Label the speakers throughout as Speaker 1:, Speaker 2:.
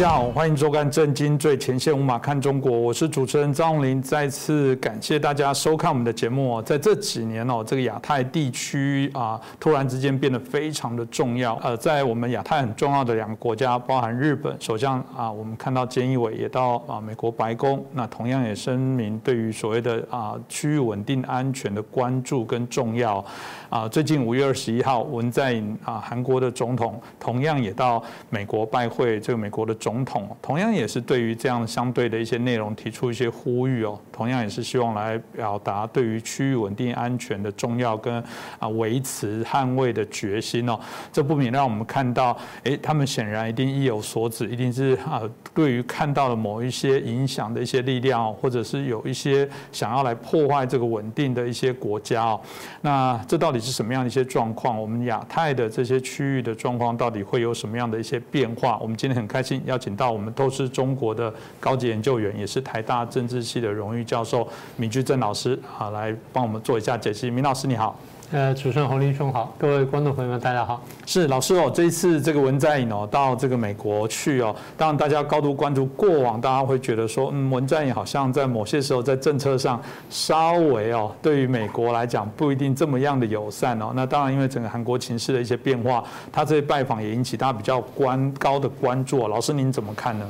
Speaker 1: 大家好，欢迎收看《震惊最前线》，无马看中国，我是主持人张宏林。再次感谢大家收看我们的节目哦。在这几年哦，这个亚太地区啊，突然之间变得非常的重要。呃，在我们亚太很重要的两个国家，包含日本首相啊，我们看到菅义伟也到啊美国白宫，那同样也声明对于所谓的啊区域稳定安全的关注跟重要。啊，最近五月二十一号，文在寅啊，韩国的总统同样也到美国拜会这个美国的总总统，同样也是对于这样相对的一些内容提出一些呼吁哦，同样也是希望来表达对于区域稳定安全的重要跟啊维持捍卫的决心哦。这不免让我们看到，哎，他们显然一定意有所指，一定是啊，对于看到了某一些影响的一些力量，或者是有一些想要来破坏这个稳定的一些国家哦。那这到底？是什么样的一些状况？我们亚太的这些区域的状况到底会有什么样的一些变化？我们今天很开心要请到我们都是中国的高级研究员，也是台大政治系的荣誉教授闵居正老师啊，来帮我们做一下解析。闵老师你好。
Speaker 2: 呃，主持人洪林兄好，各位观众朋友们，大家好。
Speaker 1: 是老师哦，这一次这个文在寅哦到这个美国去哦，当然大家高度关注。过往大家会觉得说，嗯，文在寅好像在某些时候在政策上稍微哦，对于美国来讲不一定这么样的友善哦。那当然，因为整个韩国情势的一些变化，他这些拜访也引起大家比较关高的关注。老师您怎么看呢？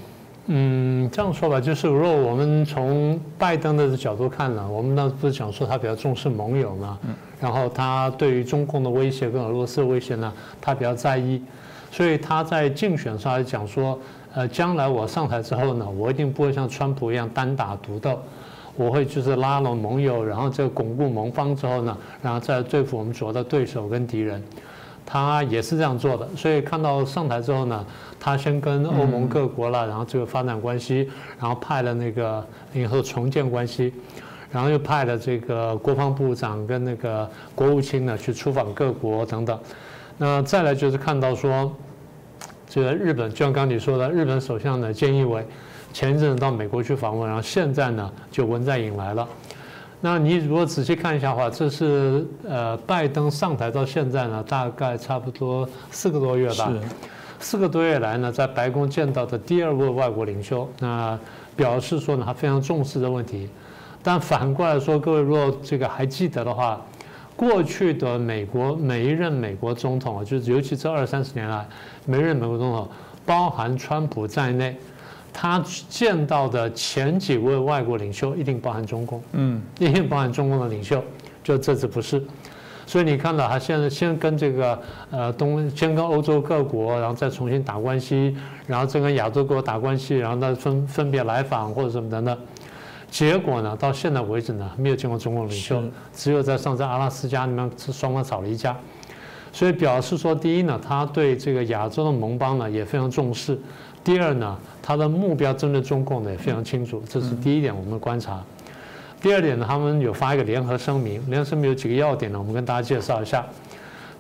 Speaker 2: 嗯，这样说吧，就是如果我们从拜登的角度看呢，我们那不是讲说他比较重视盟友嘛，然后他对于中共的威胁跟俄罗斯的威胁呢，他比较在意，所以他在竞选上来讲说，呃，将来我上台之后呢，我一定不会像川普一样单打独斗，我会就是拉拢盟友，然后这个巩固盟方之后呢，然后再对付我们主要的对手跟敌人。他也是这样做的，所以看到上台之后呢，他先跟欧盟各国了，然后这个发展关系，然后派了那个以后重建关系，然后又派了这个国防部长跟那个国务卿呢去出访各国等等。那再来就是看到说，这个日本就像刚你说的，日本首相呢菅义伟前一阵到美国去访问，然后现在呢就文在寅来了。那你如果仔细看一下的话，这是呃拜登上台到现在呢，大概差不多四个多月吧。是。四个多月来呢，在白宫见到的第二位外国领袖，那表示说呢，他非常重视这问题。但反过来说，各位如果这个还记得的话，过去的美国每一任美国总统啊，就是尤其这二三十年来，每一任美国总统，包含川普在内。他见到的前几位外国领袖一定包含中共，嗯，一定包含中共的领袖，就这次不是，所以你看到他现在先跟这个呃东，先跟欧洲各国，然后再重新打关系，然后再跟亚洲各国打关系，然后再分分别来访或者什么等等？结果呢，到现在为止呢，没有见过中共领袖，只有在上次阿拉斯加里面双方吵了一架，所以表示说，第一呢，他对这个亚洲的盟邦呢也非常重视。第二呢，他的目标针对中共呢也非常清楚，这是第一点我们观察。第二点呢，他们有发一个联合声明，联合声明有几个要点呢？我们跟大家介绍一下。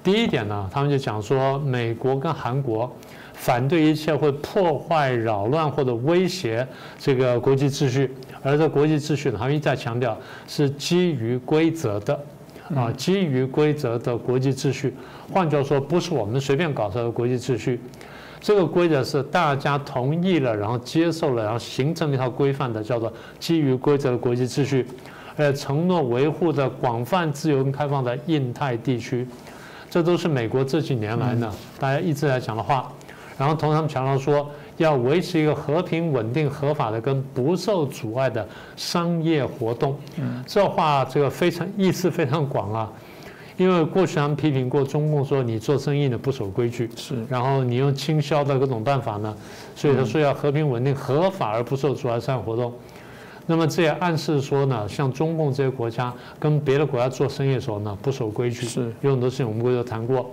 Speaker 2: 第一点呢，他们就讲说，美国跟韩国反对一切会破坏、扰乱或者威胁这个国际秩序，而这国际秩序呢，他们一再强调是基于规则的，啊，基于规则的国际秩序。换句话说，不是我们随便搞出来的国际秩序。这个规则是大家同意了，然后接受了，然后形成一套规范的，叫做基于规则的国际秩序，呃，承诺维护的广泛、自由跟开放的印太地区，这都是美国这几年来呢，大家一直在讲的话。然后同时他们强调说，要维持一个和平、稳定、合法的跟不受阻碍的商业活动。这话这个非常意思非常广啊。因为过去他们批评过中共说你做生意呢不守规矩，
Speaker 1: 是，
Speaker 2: 然后你用倾销的各种办法呢，所以他说要和平稳定、合法而不受阻碍商业活动。那么这也暗示说呢，像中共这些国家跟别的国家做生意的时候呢不守规矩，
Speaker 1: 是，
Speaker 2: 有很多事情我们过去都谈过。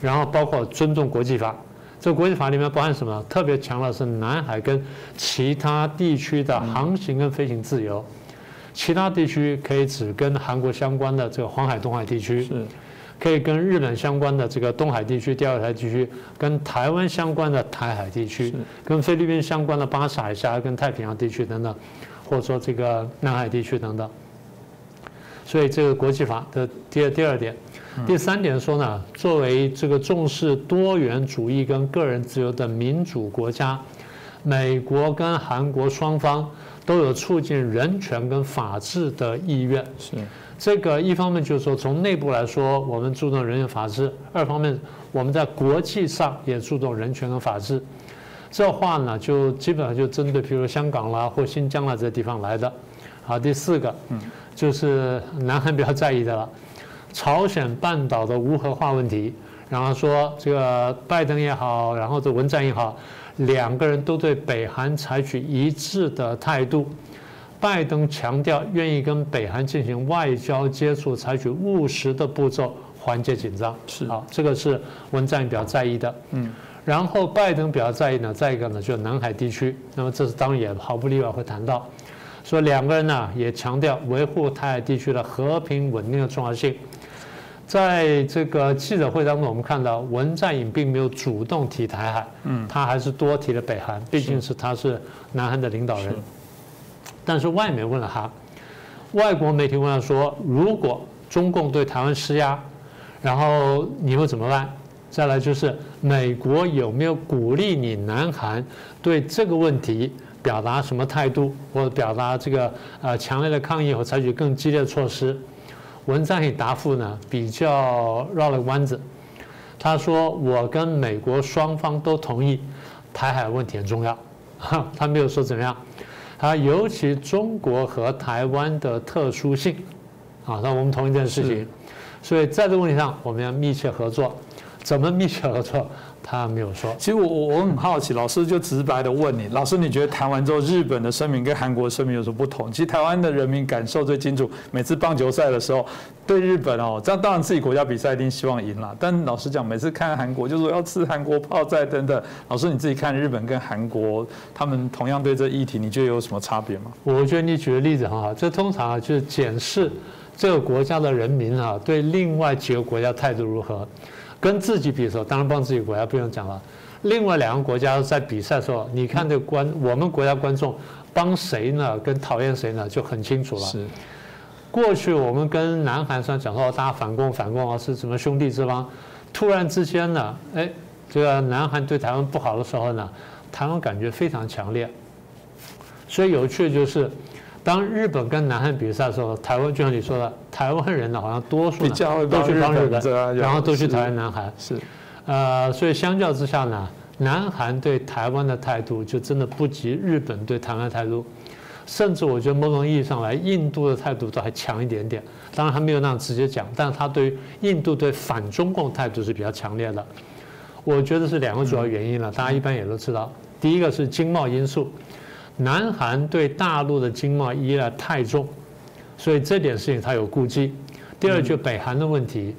Speaker 2: 然后包括尊重国际法，这国际法里面包含什么？特别强调是南海跟其他地区的航行跟飞行自由。其他地区可以指跟韩国相关的这个黄海、东海地区，
Speaker 1: 是，
Speaker 2: 可以跟日本相关的这个东海地区、第二台地区，跟台湾相关的台海地区，跟菲律宾相关的巴士海峡、跟太平洋地区等等，或者说这个南海地区等等。所以这个国际法的第二第二点，第三点说呢，作为这个重视多元主义跟个人自由的民主国家。美国跟韩国双方都有促进人权跟法治的意愿。
Speaker 1: 是
Speaker 2: 这个一方面就是说，从内部来说，我们注重人权法治；二方面，我们在国际上也注重人权跟法治。这话呢，就基本上就针对，比如香港啦或新疆啦这些地方来的。好，第四个，嗯，就是南韩比较在意的了，朝鲜半岛的无核化问题。然后说这个拜登也好，然后这文在寅也好，两个人都对北韩采取一致的态度。拜登强调愿意跟北韩进行外交接触，采取务实的步骤缓解紧张。
Speaker 1: 是
Speaker 2: 啊，这个是文在寅比较在意的。嗯，然后拜登比较在意呢，再一个呢就是南海地区。那么这是当然也毫不例外会谈到，说两个人呢也强调维护台海地区的和平稳定的重要性。在这个记者会当中，我们看到文在寅并没有主动提台海，嗯，他还是多提了北韩，毕竟是他是南韩的领导人。但是外媒问了他，外国媒体问他说：“如果中共对台湾施压，然后你会怎么办？”再来就是美国有没有鼓励你南韩对这个问题表达什么态度，或者表达这个呃强烈的抗议，和采取更激烈的措施？文在寅答复呢比较绕了个弯子，他说：“我跟美国双方都同意台海问题很重要。”他没有说怎么样。他尤其中国和台湾的特殊性，啊，那我们同一件事情，所以在这个问题上我们要密切合作，怎么密切合作？他没有说。
Speaker 1: 其实我我我很好奇，老师就直白的问你，老师你觉得谈完之后，日本的声明跟韩国声明有什么不同？其实台湾的人民感受最清楚，每次棒球赛的时候，对日本哦，这样当然自己国家比赛一定希望赢了，但老实讲，每次看韩国就说要吃韩国泡菜等等。老师你自己看日本跟韩国，他们同样对这议题，你觉得有什么差别吗？
Speaker 2: 我觉得你举的例子很好，这通常啊就是检视这个国家的人民啊对另外几个国家态度如何。跟自己比的时候，当然帮自己国家不用讲了。另外两个国家在比赛的时候，你看这观我们国家观众帮谁呢？跟讨厌谁呢？就很清楚了。
Speaker 1: 是。
Speaker 2: 过去我们跟南韩上讲说大家反共反共啊，是什么兄弟之邦？突然之间呢，哎，这个南韩对台湾不好的时候呢，台湾感觉非常强烈。所以有趣的就是。当日本跟南韩比赛的时候，台湾就像你说的，台湾人呢好像多数
Speaker 1: 都
Speaker 2: 去帮日
Speaker 1: 本，
Speaker 2: 然后都去台湾南韩。
Speaker 1: 是，
Speaker 2: 呃，所以相较之下呢，南韩对台湾的态度就真的不及日本对台湾的态度，甚至我觉得某种意义上来，印度的态度都还强一点点。当然他没有那样直接讲，但是他对于印度对反中共态度是比较强烈的。我觉得是两个主要原因了，大家一般也都知道，第一个是经贸因素。南韩对大陆的经贸依赖太重，所以这点事情他有顾忌。第二，就北韩的问题，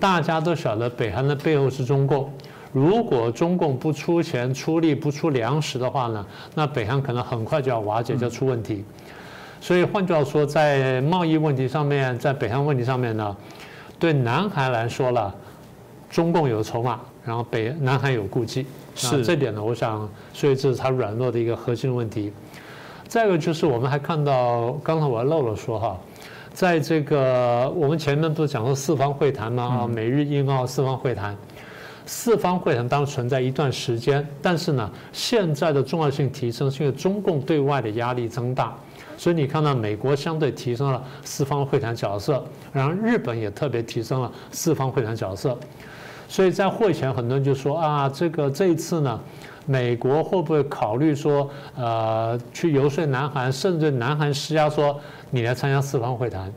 Speaker 2: 大家都晓得北韩的背后是中共，如果中共不出钱出力不出粮食的话呢，那北韩可能很快就要瓦解，就出问题。所以换句话说，在贸易问题上面，在北韩问题上面呢，对南韩来说了，中共有筹码，然后北南海有顾忌。
Speaker 1: 是
Speaker 2: 这点呢，我想，所以这是它软弱的一个核心问题。再一个就是，我们还看到，刚才我还漏了说哈，在这个我们前面不是讲说四方会谈吗？啊，美日英澳四方会谈，四方会谈当然存在一段时间，但是呢，现在的重要性提升，是因为中共对外的压力增大，所以你看到美国相对提升了四方会谈角色，然后日本也特别提升了四方会谈角色。所以在会前，很多人就说啊，这个这一次呢，美国会不会考虑说，呃，去游说南韩，甚至南韩施压说你来参加四方会谈？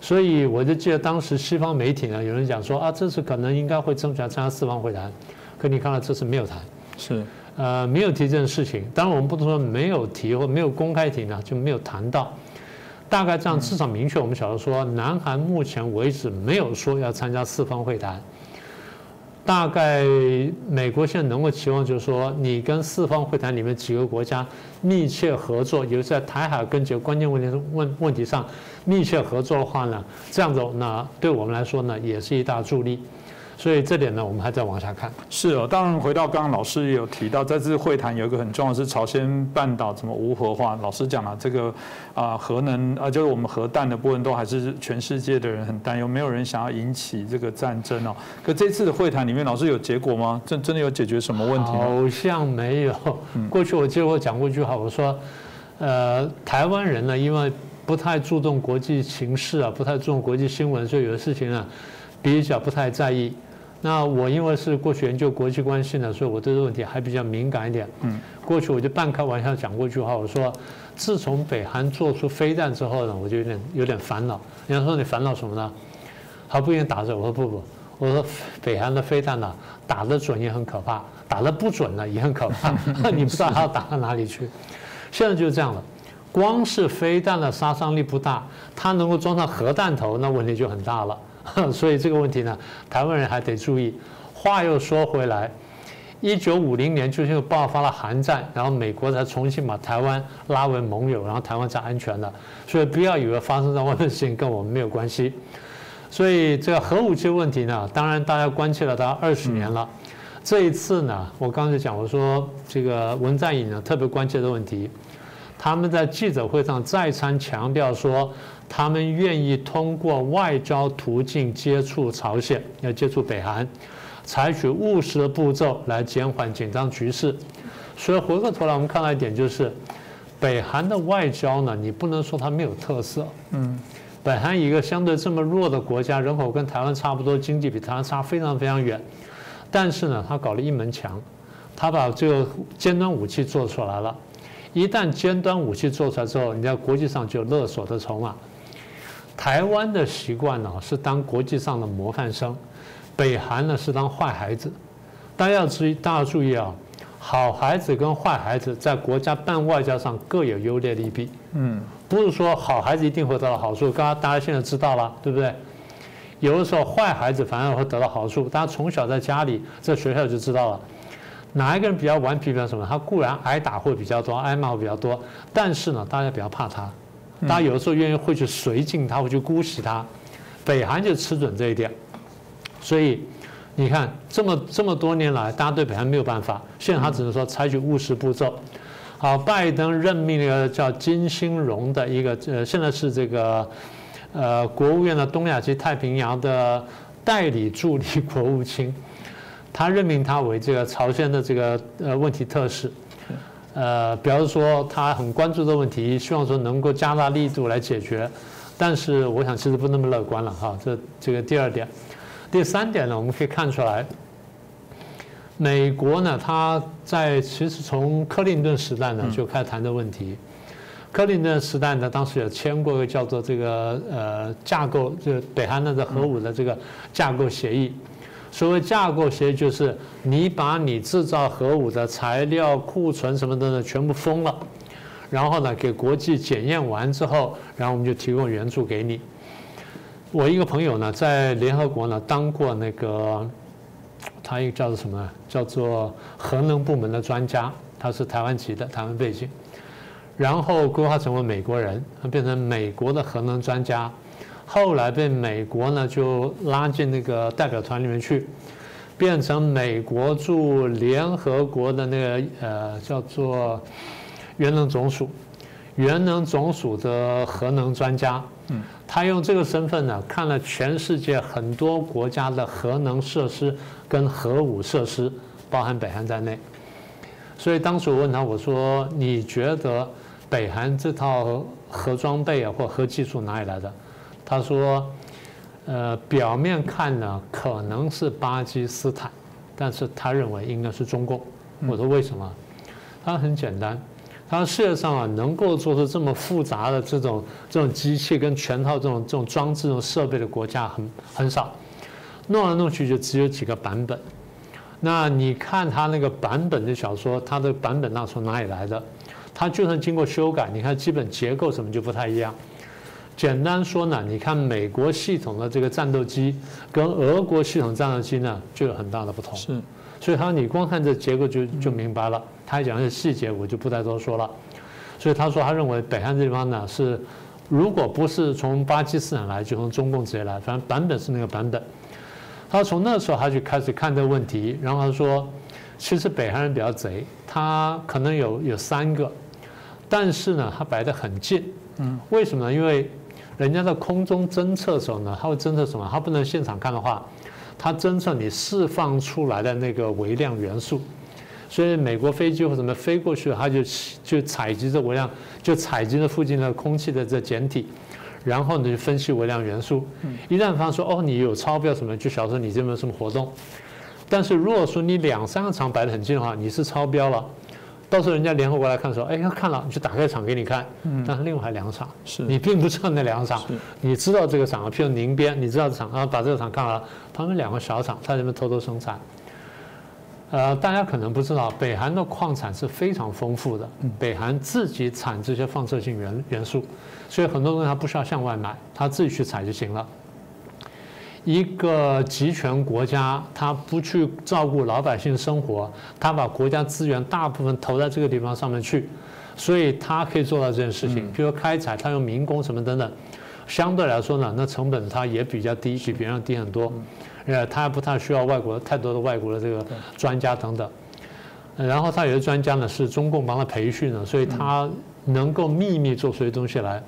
Speaker 2: 所以我就记得当时西方媒体呢，有人讲说啊，这次可能应该会争取来参加四方会谈，可你看到这次没有谈，
Speaker 1: 是，
Speaker 2: 呃，没有提这件事情。当然我们不能说没有提或没有公开提呢，就没有谈到。大概这样至少明确，我们晓得说，南韩目前为止没有说要参加四方会谈。大概美国现在能够期望，就是说你跟四方会谈里面几个国家密切合作，尤其在台海跟几个关键问题问问题上密切合作的话呢，这样子那对我们来说呢也是一大助力。所以这点呢，我们还在往下看。
Speaker 1: 是哦，当然回到刚刚老师也有提到，在这次会谈有一个很重要的是朝鲜半岛怎么无核化。老师讲了这个啊核能啊，就是我们核弹的部分都还是全世界的人很担忧，没有人想要引起这个战争哦。可这次的会谈里面，老师有结果吗？真真的有解决什么问题？
Speaker 2: 好像没有。过去我记得我讲过一句话，我说，呃，台湾人呢，因为不太注重国际形势啊，不太注重国际新闻，所以有的事情呢，比较不太在意。那我因为是过去研究国际关系呢，所以我对这个问题还比较敏感一点。嗯，过去我就半开玩笑讲过一句话，我说自从北韩做出飞弹之后呢，我就有点有点烦恼。人家说你烦恼什么呢？还不愿意打着，我说不不，我说北韩的飞弹呢，打得准也很可怕，打得不准呢也很可怕，你不知道它要打到哪里去。现在就是这样了，光是飞弹的杀伤力不大，它能够装上核弹头，那问题就很大了。所以这个问题呢，台湾人还得注意。话又说回来，一九五零年就是爆发了韩战，然后美国才重新把台湾拉为盟友，然后台湾才安全的。所以不要以为发生在外面的事情跟我们没有关系。所以这个核武器问题呢，当然大家关切了大概二十年了。这一次呢，我刚才讲我说这个文在寅呢特别关切的问题，他们在记者会上再三强调说。他们愿意通过外交途径接触朝鲜，要接触北韩，采取务实的步骤来减缓紧张局势。所以回过头来，我们看到一点就是，北韩的外交呢，你不能说它没有特色。嗯，北韩一个相对这么弱的国家，人口跟台湾差不多，经济比台湾差非常非常远，但是呢，他搞了一门墙，他把这个尖端武器做出来了。一旦尖端武器做出来之后，你在国际上就有勒索的筹码。台湾的习惯呢是当国际上的模范生，北韩呢是当坏孩子。大家要注意，大家要注意啊，好孩子跟坏孩子在国家办外交上各有优劣利弊。嗯，不是说好孩子一定会得到好处。刚刚大家现在知道了，对不对？有的时候坏孩子反而会得到好处。大家从小在家里在学校就知道了，哪一个人比较顽皮，比较什么？他固然挨打会比较多，挨骂会比较多，但是呢，大家比较怕他。大家有的时候愿意会去随敬他，会去姑息他，北韩就吃准这一点，所以你看这么这么多年来，大家对北韩没有办法，现在他只能说采取务实步骤。好，拜登任命一个叫金星荣的一个呃，现在是这个呃国务院的东亚及太平洋的代理助理国务卿，他任命他为这个朝鲜的这个呃问题特使。呃，表示说他很关注的问题，希望说能够加大力度来解决，但是我想其实不那么乐观了哈。这这个第二点，第三点呢，我们可以看出来，美国呢，他在其实从克林顿时代呢就开始谈的问题，克林顿时代呢，当时也签过一个叫做这个呃架构，就北韩的这核武的这个架构协议。所谓架构协议，就是你把你制造核武的材料库存什么的呢，全部封了，然后呢，给国际检验完之后，然后我们就提供援助给你。我一个朋友呢，在联合国呢当过那个，他一个叫做什么？叫做核能部门的专家，他是台湾籍的，台湾背景，然后规划成为美国人，变成美国的核能专家。后来被美国呢就拉进那个代表团里面去，变成美国驻联合国的那个呃叫做原能总署，原能总署的核能专家。嗯，他用这个身份呢看了全世界很多国家的核能设施跟核武设施，包含北韩在内。所以当时我问他，我说你觉得北韩这套核装备啊或核技术哪里来的？他说：“呃，表面看呢，可能是巴基斯坦，但是他认为应该是中共。”我说：“为什么？”他很简单，他说：“世界上啊，能够做出这么复杂的这种这种机器跟全套这种这种装置、这种设备的国家很很少，弄来弄去就只有几个版本。那你看他那个版本的小说，他的版本那从哪里来的？他就算经过修改，你看基本结构什么就不太一样。”简单说呢，你看美国系统的这个战斗机跟俄国系统战斗机呢，就有很大的不同。
Speaker 1: 是，
Speaker 2: 所以他说你光看这结构就就明白了。他讲的细节我就不再多说了。所以他说他认为北韩这地方呢是，如果不是从巴基斯坦来，就从中共直接来，反正版本是那个版本。他从那时候他就开始看这个问题，然后他说，其实北韩人比较贼，他可能有有三个，但是呢，他摆得很近。嗯，为什么呢？因为人家在空中侦测的时候呢，他会侦测什么？他不能现场看的话，他侦测你释放出来的那个微量元素。所以美国飞机或什么飞过去，他就就采集这微量，就采集这附近的空气的这简体，然后呢就分析微量元素。一旦发现说哦你有超标什么，就晓得你这边有什么活动。但是如果说你两三个厂摆得很近的话，你是超标了。到时候人家联合国来看说，哎，看了，你就打开厂给你看。嗯。但是另外还两场，
Speaker 1: 是
Speaker 2: 你并不知道那两场，你知道这个厂，譬如宁边，你知道厂，然后把这个厂看了，他们两个小厂在那边偷偷生产。呃，大家可能不知道，北韩的矿产是非常丰富的，北韩自己产这些放射性元元素，所以很多东西它不需要向外买，它自己去采就行了。一个集权国家，他不去照顾老百姓生活，他把国家资源大部分投在这个地方上面去，所以他可以做到这件事情。比如开采，他用民工什么等等，相对来说呢，那成本它也比较低，比别人低很多。呃，他还不太需要外国太多的外国的这个专家等等。然后他有些专家呢是中共帮他培训的，所以他能够秘密做出些东西来。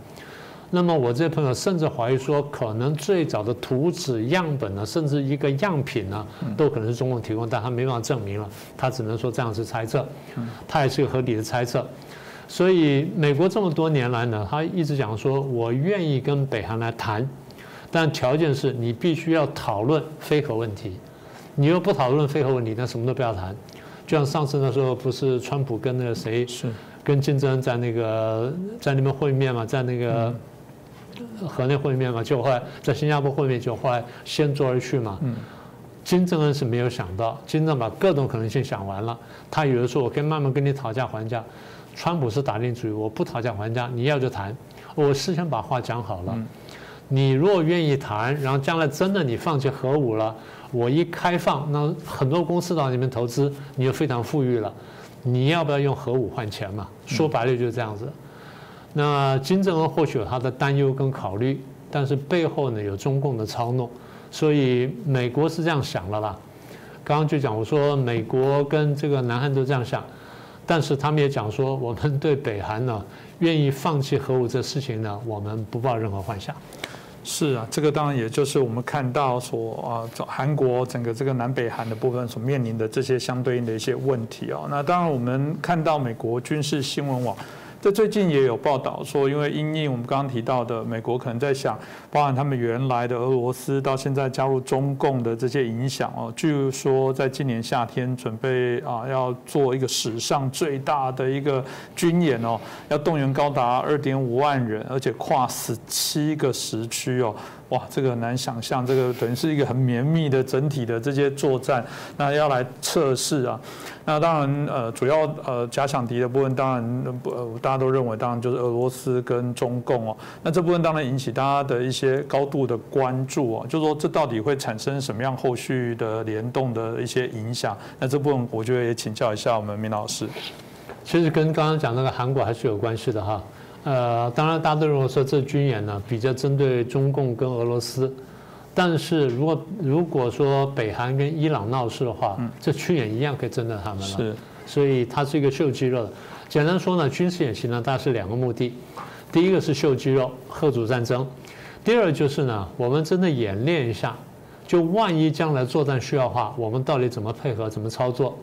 Speaker 2: 那么我这些朋友甚至怀疑说，可能最早的图纸样本呢，甚至一个样品呢，都可能是中共提供，但他没办法证明了，他只能说这样是猜测，他也是个合理的猜测。所以美国这么多年来呢，他一直讲说，我愿意跟北韩来谈，但条件是你必须要讨论非核问题，你又不讨论非核问题，那什么都不要谈。就像上次那时候，不是川普跟那个谁，
Speaker 1: 是
Speaker 2: 跟金正恩在那个在那边会面嘛，在那个。河内会面嘛，就后来在新加坡会面，就后来先坐而去嘛。金正恩是没有想到，金正把各种可能性想完了。他以为说我可以慢慢跟你讨价还价。川普是打定主意，我不讨价还价，你要就谈。我事先把话讲好了，你如果愿意谈，然后将来真的你放弃核武了，我一开放，那很多公司到里面投资，你就非常富裕了。你要不要用核武换钱嘛？说白了就是这样子。那金正恩或许有他的担忧跟考虑，但是背后呢有中共的操弄，所以美国是这样想了啦。刚刚就讲我说美国跟这个南韩都这样想，但是他们也讲说我们对北韩呢愿意放弃核武这事情呢，我们不抱任何幻想。
Speaker 1: 是啊，这个当然也就是我们看到所啊韩国整个这个南北韩的部分所面临的这些相对应的一些问题啊。那当然我们看到美国军事新闻网。这最近也有报道说，因为因应我们刚刚提到的，美国可能在想，包含他们原来的俄罗斯到现在加入中共的这些影响哦。据说在今年夏天准备啊要做一个史上最大的一个军演哦，要动员高达二点五万人，而且跨十七个时区哦。哇，这个很难想象，这个等于是一个很绵密的整体的这些作战，那要来测试啊。那当然，呃，主要呃假想敌的部分，当然不，大家都认为，当然就是俄罗斯跟中共哦。那这部分当然引起大家的一些高度的关注哦，就说这到底会产生什么样后续的联动的一些影响？那这部分我觉得也请教一下我们明老师。
Speaker 2: 其实跟刚刚讲那个韩国还是有关系的哈。呃，当然，大家都认为说这军演呢比较针对中共跟俄罗斯，但是如果如果说北韩跟伊朗闹事的话，这军演一样可以针对他们了。
Speaker 1: 是，
Speaker 2: 所以它是一个秀肌肉的。简单说呢，军事演习呢，大概是两个目的：第一个是秀肌肉，贺主战争；第二就是呢，我们真的演练一下，就万一将来作战需要的话，我们到底怎么配合，怎么操作？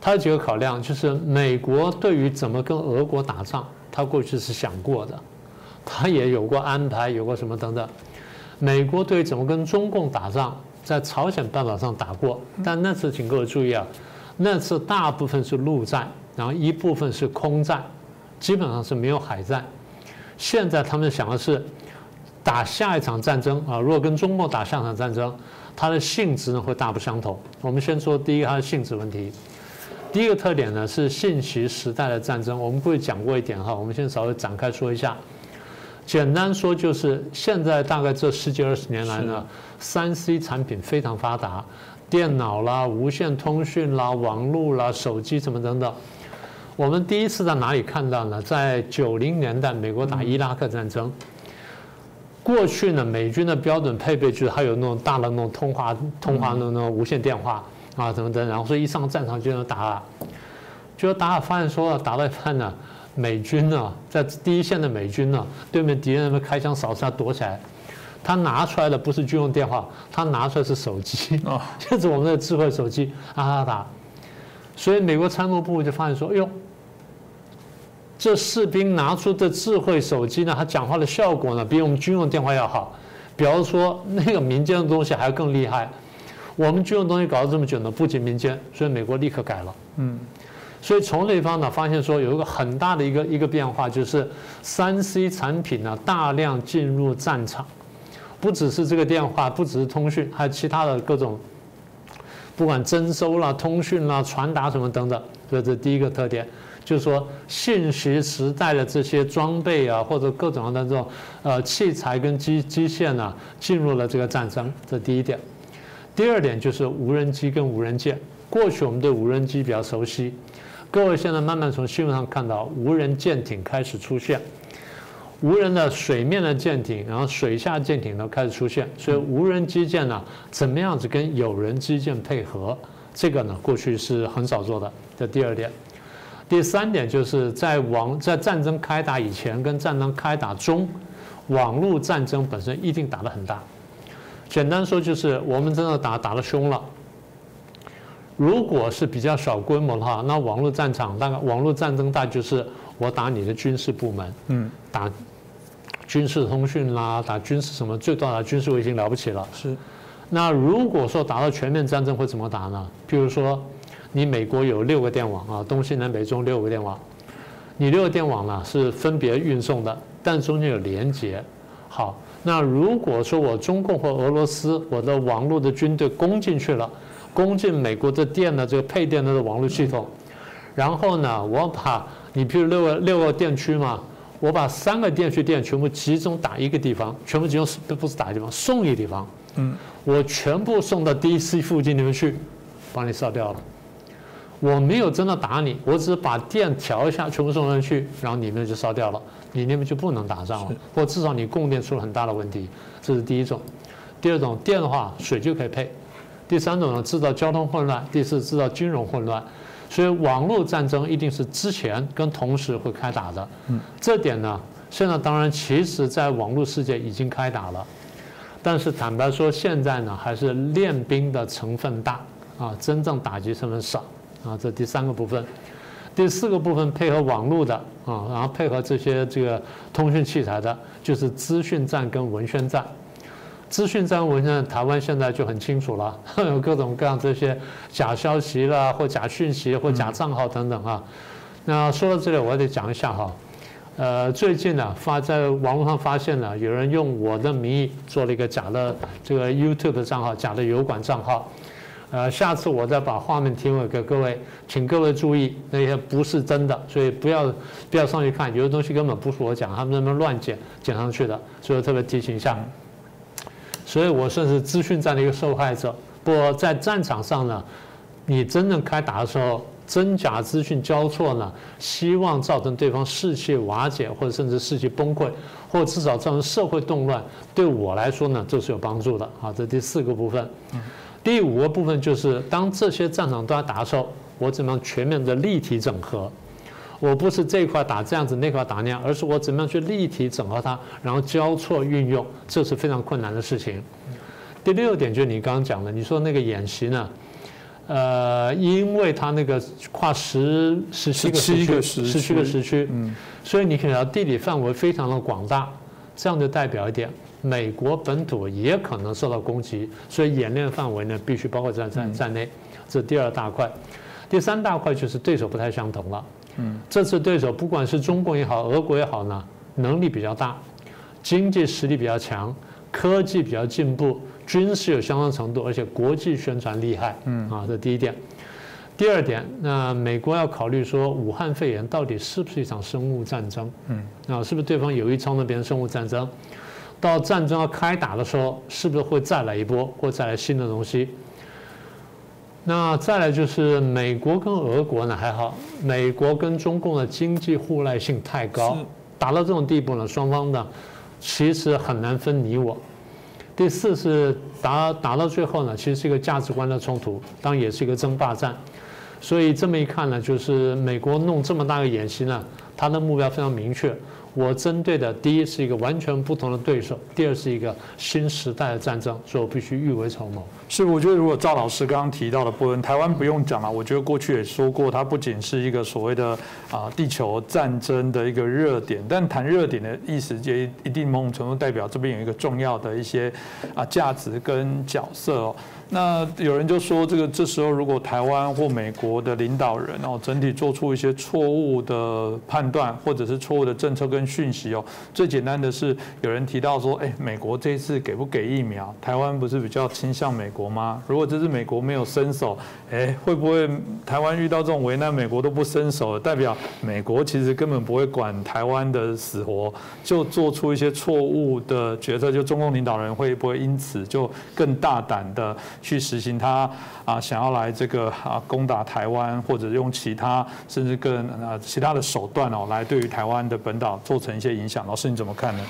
Speaker 2: 它有几个考量，就是美国对于怎么跟俄国打仗。他过去是想过的，他也有过安排，有过什么等等。美国对怎么跟中共打仗，在朝鲜半岛上打过，但那次请各位注意啊，那次大部分是陆战，然后一部分是空战，基本上是没有海战。现在他们想的是打下一场战争啊，如果跟中共打下场战争，它的性质呢会大不相同。我们先说第一个它的性质问题。第一个特点呢是信息时代的战争，我们过去讲过一点哈，我们先稍微展开说一下。简单说就是现在大概这十几二十年来呢，三 C 产品非常发达，电脑啦、无线通讯啦、网络啦、手机什么等等。我们第一次在哪里看到呢？在九零年代美国打伊拉克战争，过去呢，美军的标准配备就是还有那种大的那种通话通话的那种无线电话啊，怎么的，然后所以一上战场就能打。结果打发现说打到一半呢，美军呢在第一线的美军呢，对面敌人们开枪扫射，他躲起来。他拿出来的不是军用电话，他拿出来是手机，就是我们的智慧手机啊打打。所以美国参谋部就发现说，哎呦，这士兵拿出的智慧手机呢，他讲话的效果呢，比我们军用电话要好。比方说那个民间的东西还要更厉害。我们军用东西搞了这么久呢，不仅民间，所以美国立刻改了。嗯。所以从那方呢，发现说有一个很大的一个一个变化，就是三 C 产品呢大量进入战场，不只是这个电话，不只是通讯，还有其他的各种，不管征收啦、通讯啦、传达什么等等。所以这第一个特点，就是说信息时代的这些装备啊，或者各种的这种呃器材跟机机械呢，进入了这个战争。这第一点。第二点就是无人机跟无人舰。过去我们对无人机比较熟悉。各位现在慢慢从新闻上看到无人舰艇开始出现，无人的水面的舰艇，然后水下舰艇都开始出现，所以无人机舰呢，怎么样子跟有人机舰配合？这个呢，过去是很少做的。这第二点，第三点就是在网在战争开打以前跟战争开打中，网络战争本身一定打得很大。简单说就是我们真的打打得凶了。如果是比较小规模的话，那网络战场大概网络战争大就是我打你的军事部门，嗯，打军事通讯啦，打军事什么，最多打军事卫星了不起了。
Speaker 1: 是。
Speaker 2: 那如果说打到全面战争会怎么打呢？譬如说，你美国有六个电网啊，东西南北中六个电网，你六个电网呢是分别运送的，但中间有连接。好，那如果说我中共或俄罗斯我的网络的军队攻进去了。攻进美国的电的这个配电的网络系统，然后呢，我把你比如六个六个电区嘛，我把三个电区电全部集中打一个地方，全部集中不不是打一个地方，送一个地方，嗯，我全部送到 DC 附近里面去，把你烧掉了。我没有真的打你，我只是把电调一下，全部送上去，然后你们就烧掉了，你那边就不能打仗了，或至少你供电出了很大的问题，这是第一种。第二种电的话，水就可以配。第三种呢，制造交通混乱；第四，制造金融混乱。所以，网络战争一定是之前跟同时会开打的。嗯，这点呢，现在当然其实在网络世界已经开打了，但是坦白说，现在呢还是练兵的成分大啊，真正打击成分少啊。这第三个部分，第四个部分配合网络的啊，然后配合这些这个通讯器材的，就是资讯站跟文宣站。资讯站文现在台湾现在就很清楚了，有各种各样这些假消息啦，或假讯息，或假账号等等啊。那说到这里，我得讲一下哈。呃，最近呢，发在网络上发现了有人用我的名义做了一个假的这个 YouTube 账号，假的油管账号。呃，下次我再把画面提供给各位，请各位注意，那些不是真的，所以不要不要上去看，有的东西根本不是我讲，他们那边乱剪剪上去的，所以特别提醒一下。所以我算是资讯战的一个受害者。不过在战场上呢，你真正开打的时候，真假资讯交错呢，希望造成对方士气瓦解，或者甚至士气崩溃，或至少造成社会动乱，对我来说呢，这是有帮助的。好，这第四个部分。第五个部分就是，当这些战场都要打的时候，我怎么样全面的立体整合？我不是这块打这样子，那块打那样，而是我怎么样去立体整合它，然后交错运用，这是非常困难的事情。第六点就是你刚刚讲的，你说那个演习呢，呃，因为它那个跨十十七个时区，十七个时区，嗯，所以你看到地理范围非常的广大，这样就代表一点，美国本土也可能受到攻击，所以演练范围呢必须包括在在在内，这是第二大块。第三大块就是对手不太相同了。嗯，这次对手不管是中国也好，俄国也好呢，能力比较大，经济实力比较强，科技比较进步，军事有相当程度，而且国际宣传厉害。嗯，啊，这第一点。第二点，那美国要考虑说，武汉肺炎到底是不是一场生物战争？嗯，啊，是不是对方有意操弄别人生物战争？到战争要开打的时候，是不是会再来一波，或再来新的东西？那再来就是美国跟俄国呢还好，美国跟中共的经济互赖性太高，打到这种地步呢，双方呢其实很难分你我。第四是打打到最后呢，其实是一个价值观的冲突，当然也是一个争霸战。所以这么一看呢，就是美国弄这么大个演习呢，它的目标非常明确。我针对的第一是一个完全不同的对手，第二是一个新时代的战争，所以我必须预为筹谋。
Speaker 1: 是，我觉得如果赵老师刚刚提到的部分，台湾不用讲了。我觉得过去也说过，它不仅是一个所谓的啊地球战争的一个热点，但谈热点的意思，也一定某种程度代表这边有一个重要的一些啊价值跟角色哦。那有人就说，这个这时候如果台湾或美国的领导人哦，整体做出一些错误的判断，或者是错误的政策跟讯息哦，最简单的是有人提到说，哎，美国这次给不给疫苗？台湾不是比较倾向美国吗？如果这次美国没有伸手，哎，会不会台湾遇到这种为难，美国都不伸手，代表美国其实根本不会管台湾的死活，就做出一些错误的决策？就中共领导人会不会因此就更大胆的？去实行他啊想要来这个啊攻打台湾，或者用其他甚至更啊其他的手段哦，来对于台湾的本岛造成一些影响。老师你怎么看呢？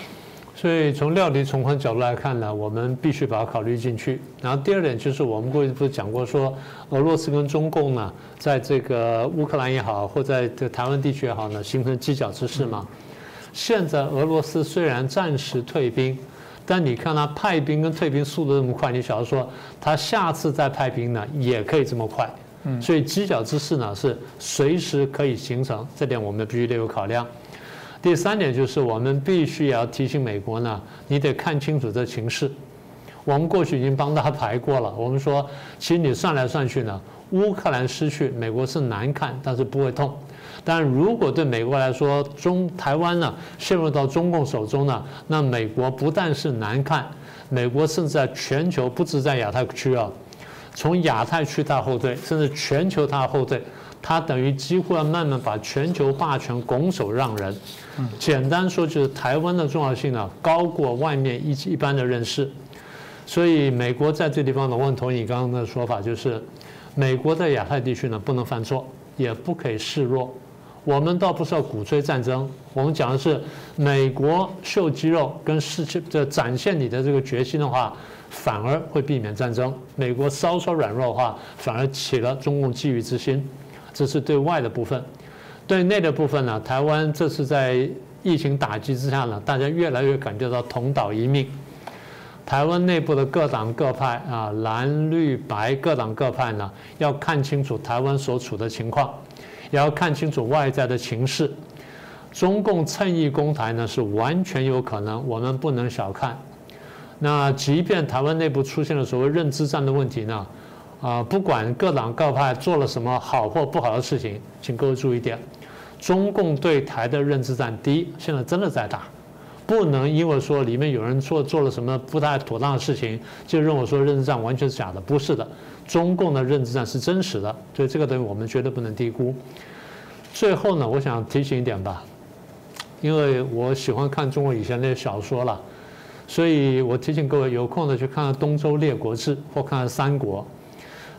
Speaker 2: 所以从料敌从宽角度来看呢，我们必须把它考虑进去。然后第二点就是我们过去不是讲过说，俄罗斯跟中共呢，在这个乌克兰也好，或在这台湾地区也好呢，形成犄角之势嘛。现在俄罗斯虽然暂时退兵。但你看他派兵跟退兵速度这么快，你晓得说他下次再派兵呢也可以这么快，嗯，所以犄角之势呢是随时可以形成，这点我们必须得有考量。第三点就是我们必须也要提醒美国呢，你得看清楚这情势。我们过去已经帮他排过了，我们说其实你算来算去呢，乌克兰失去美国是难看，但是不会痛。但如果对美国来说，中台湾呢陷入到中共手中呢，那美国不但是难看，美国甚至在全球不止在亚太区啊，从亚太区它后退，甚至全球它后退，它等于几乎要慢慢把全球霸权拱手让人。简单说就是台湾的重要性呢高过外面一一般的认识，所以美国在这地方呢，我很同意你刚刚的说法，就是美国在亚太地区呢不能犯错，也不可以示弱。我们倒不是要鼓吹战争，我们讲的是美国秀肌肉跟世界这展现你的这个决心的话，反而会避免战争。美国稍稍软弱的话，反而起了中共觊觎之心。这是对外的部分，对内的部分呢？台湾这次在疫情打击之下呢，大家越来越感觉到同岛一命。台湾内部的各党各派啊，蓝绿白各党各派呢，要看清楚台湾所处的情况。也要看清楚外在的情势，中共趁意攻台呢是完全有可能，我们不能小看。那即便台湾内部出现了所谓认知战的问题呢，啊，不管各党各派做了什么好或不好的事情，请各位注意点，中共对台的认知战，第一，现在真的在打，不能因为说里面有人做做了什么不太妥当的事情，就认为说认知战完全是假的，不是的。中共的认知战是真实的，所以这个东西我们绝对不能低估。最后呢，我想提醒一点吧，因为我喜欢看中国以前那些小说了，所以我提醒各位有空的去看看《东周列国志》或看看《三国》。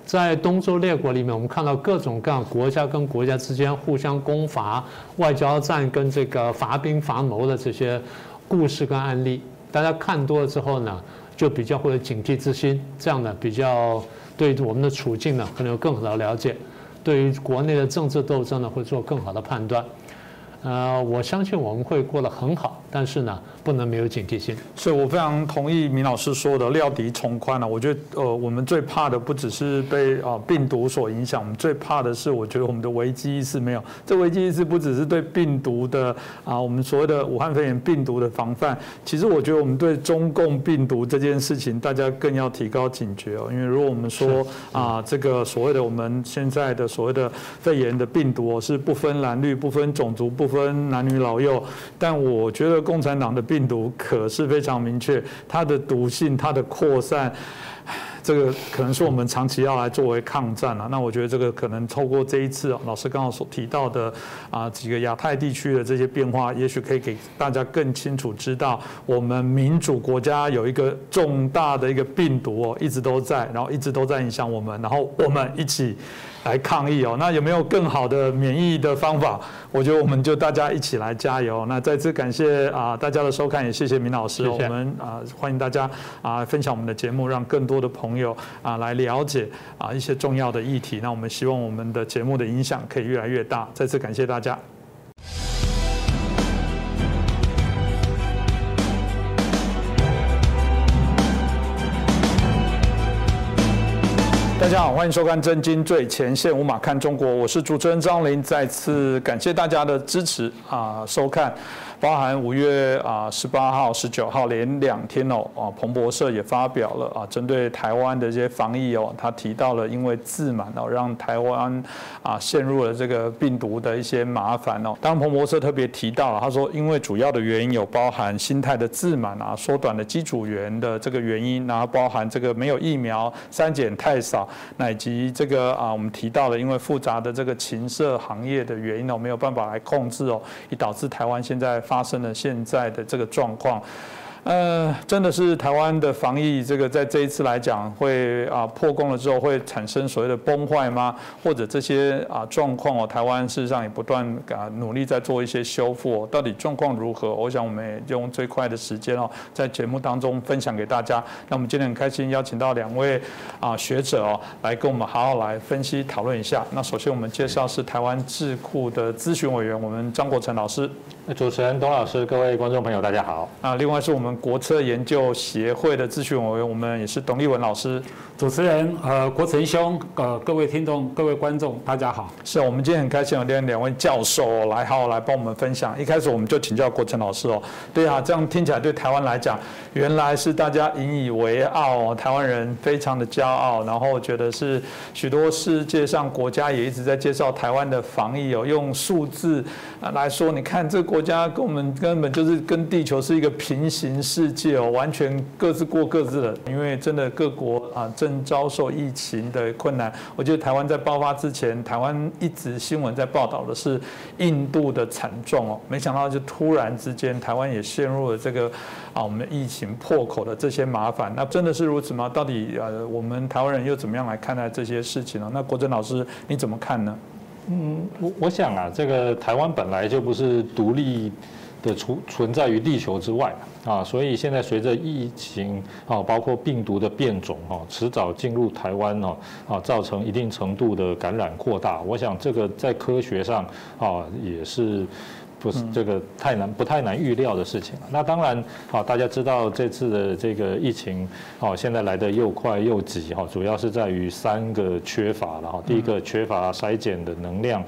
Speaker 2: 在东周列国里面，我们看到各种各样国家跟国家之间互相攻伐、外交战跟这个伐兵伐谋的这些故事跟案例，大家看多了之后呢，就比较会有警惕之心，这样呢比较。对我们的处境呢，可能有更好的了解；对于国内的政治斗争呢，会做更好的判断。呃，我相信我们会过得很好，但是呢，不能没有警惕性。
Speaker 1: 所以我非常同意明老师说的，料敌从宽了。我觉得，呃，我们最怕的不只是被啊病毒所影响，我们最怕的是，我觉得我们的危机意识没有。这危机意识不只是对病毒的啊，我们所谓的武汉肺炎病毒的防范，其实我觉得我们对中共病毒这件事情，大家更要提高警觉哦。因为如果我们说啊，这个所谓的我们现在的所谓的肺炎的病毒哦，是不分蓝绿、不分种族、不分男女老幼，但我觉得共产党的病毒可是非常明确，它的毒性、它的扩散，这个可能是我们长期要来作为抗战啊。那我觉得这个可能透过这一次老师刚刚所提到的啊几个亚太地区的这些变化，也许可以给大家更清楚知道，我们民主国家有一个重大的一个病毒哦，一直都在，然后一直都在影响我们，然后我们一起。来抗疫哦，那有没有更好的免疫的方法？我觉得我们就大家一起来加油。那再次感谢啊大家的收看，也谢谢明老师。我们啊欢迎大家啊分享我们的节目，让更多的朋友啊来了解啊一些重要的议题。那我们希望我们的节目的影响可以越来越大。再次感谢大家。大家好，欢迎收看《真金最前线》，无马看中国，我是主持人张林，再次感谢大家的支持啊，收看。包含五月啊十八号、十九号连两天哦啊，彭博社也发表了啊，针对台湾的这些防疫哦，他提到了因为自满哦，让台湾啊陷入了这个病毒的一些麻烦哦。当，彭博社特别提到，他说因为主要的原因有包含心态的自满啊，缩短了机组员的这个原因，然后包含这个没有疫苗、三检太少，乃及这个啊我们提到了因为复杂的这个情色行业的原因哦，没有办法来控制哦，以导致台湾现在。发生了现在的这个状况。呃，真的是台湾的防疫，这个在这一次来讲，会啊破功了之后，会产生所谓的崩坏吗？或者这些啊状况哦，台湾事实上也不断啊努力在做一些修复，哦到底状况如何？我想我们也用最快的时间哦，在节目当中分享给大家。那我们今天很开心邀请到两位啊学者哦，来跟我们好好来分析讨论一下。那首先我们介绍是台湾智库的咨询委员，我们张国成老师。
Speaker 3: 主持人董老师，各位观众朋友，大家好。
Speaker 1: 啊，另外是我们。国策研究协会的咨询委员，我们也是董立文老师。
Speaker 4: 主持人，呃，国成兄，呃，各位听众、各位观众，大家好。
Speaker 1: 是我们今天很开心有两两位教授来，好好来帮我们分享。一开始我们就请教国成老师哦。对啊，这样听起来对台湾来讲，原来是大家引以为傲，台湾人非常的骄傲，然后觉得是许多世界上国家也一直在介绍台湾的防疫哦，用数字来说，你看这个国家跟我们根本就是跟地球是一个平行世界哦，完全各自过各自的。因为真的各国啊。正遭受疫情的困难，我觉得台湾在爆发之前，台湾一直新闻在报道的是印度的惨状哦，没想到就突然之间，台湾也陷入了这个啊，我们疫情破口的这些麻烦。那真的是如此吗？到底呃，我们台湾人又怎么样来看待这些事情呢？那国珍老师你怎么看呢？
Speaker 3: 嗯，我我想啊，这个台湾本来就不是独立。的存存在于地球之外啊，所以现在随着疫情啊，包括病毒的变种啊，迟早进入台湾哦啊，造成一定程度的感染扩大。我想这个在科学上啊，也是不是这个太难不太难预料的事情。那当然啊，大家知道这次的这个疫情哦，现在来的又快又急哈，主要是在于三个缺乏了哈。第一个缺乏筛检的能量。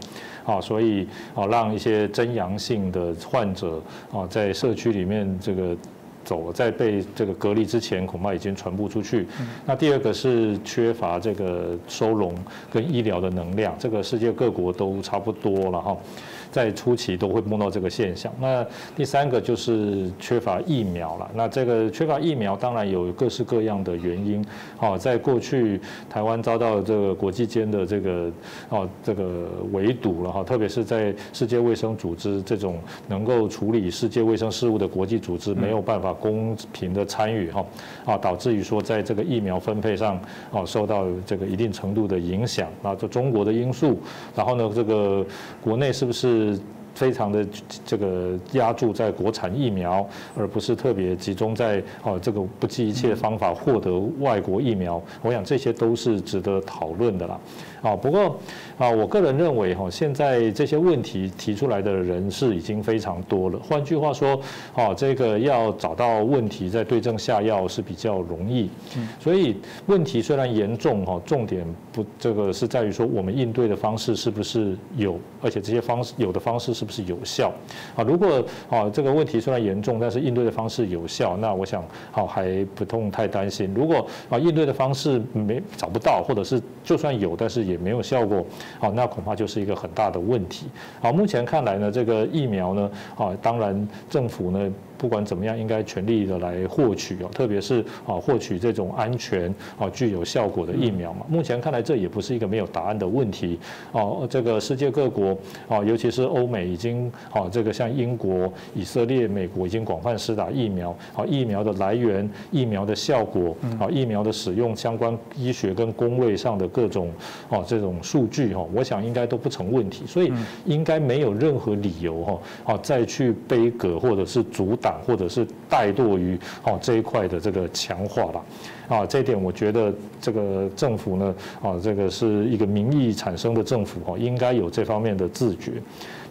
Speaker 3: 啊，所以啊，让一些真阳性的患者啊，在社区里面这个走，在被这个隔离之前，恐怕已经传播出去。那第二个是缺乏这个收容跟医疗的能量，这个世界各国都差不多了哈。在初期都会碰到这个现象。那第三个就是缺乏疫苗了。那这个缺乏疫苗，当然有各式各样的原因。好，在过去台湾遭到这个国际间的这个哦这个围堵了哈，特别是在世界卫生组织这种能够处理世界卫生事务的国际组织没有办法公平的参与哈啊，导致于说在这个疫苗分配上哦受到这个一定程度的影响。那这中国的因素，然后呢这个国内是不是？是非常的这个压注在国产疫苗，而不是特别集中在哦这个不计一切方法获得外国疫苗。我想这些都是值得讨论的啦。啊，不过啊，我个人认为哈，现在这些问题提出来的人是已经非常多了。换句话说，哦，这个要找到问题再对症下药是比较容易。所以问题虽然严重哈，重点不这个是在于说我们应对的方式是不是有，而且这些方式有的方式是不是有效。啊，如果啊这个问题虽然严重，但是应对的方式有效，那我想好还不用太担心。如果啊应对的方式没找不到，或者是就算有，但是也也没有效果，好，那恐怕就是一个很大的问题。好，目前看来呢，这个疫苗呢，啊，当然政府呢不管怎么样，应该全力的来获取哦，特别是啊获取这种安全啊具有效果的疫苗嘛。目前看来，这也不是一个没有答案的问题哦。这个世界各国啊，尤其是欧美，已经啊这个像英国、以色列、美国已经广泛施打疫苗啊，疫苗的来源、疫苗的效果啊，疫苗的使用相关医学跟工位上的各种啊这种数据哈，我想应该都不成问题，所以应该没有任何理由哈啊再去背葛或者是阻挡或者是怠惰于哦这一块的这个强化了。啊，这一点我觉得这个政府呢，啊，这个是一个民意产生的政府哈，应该有这方面的自觉。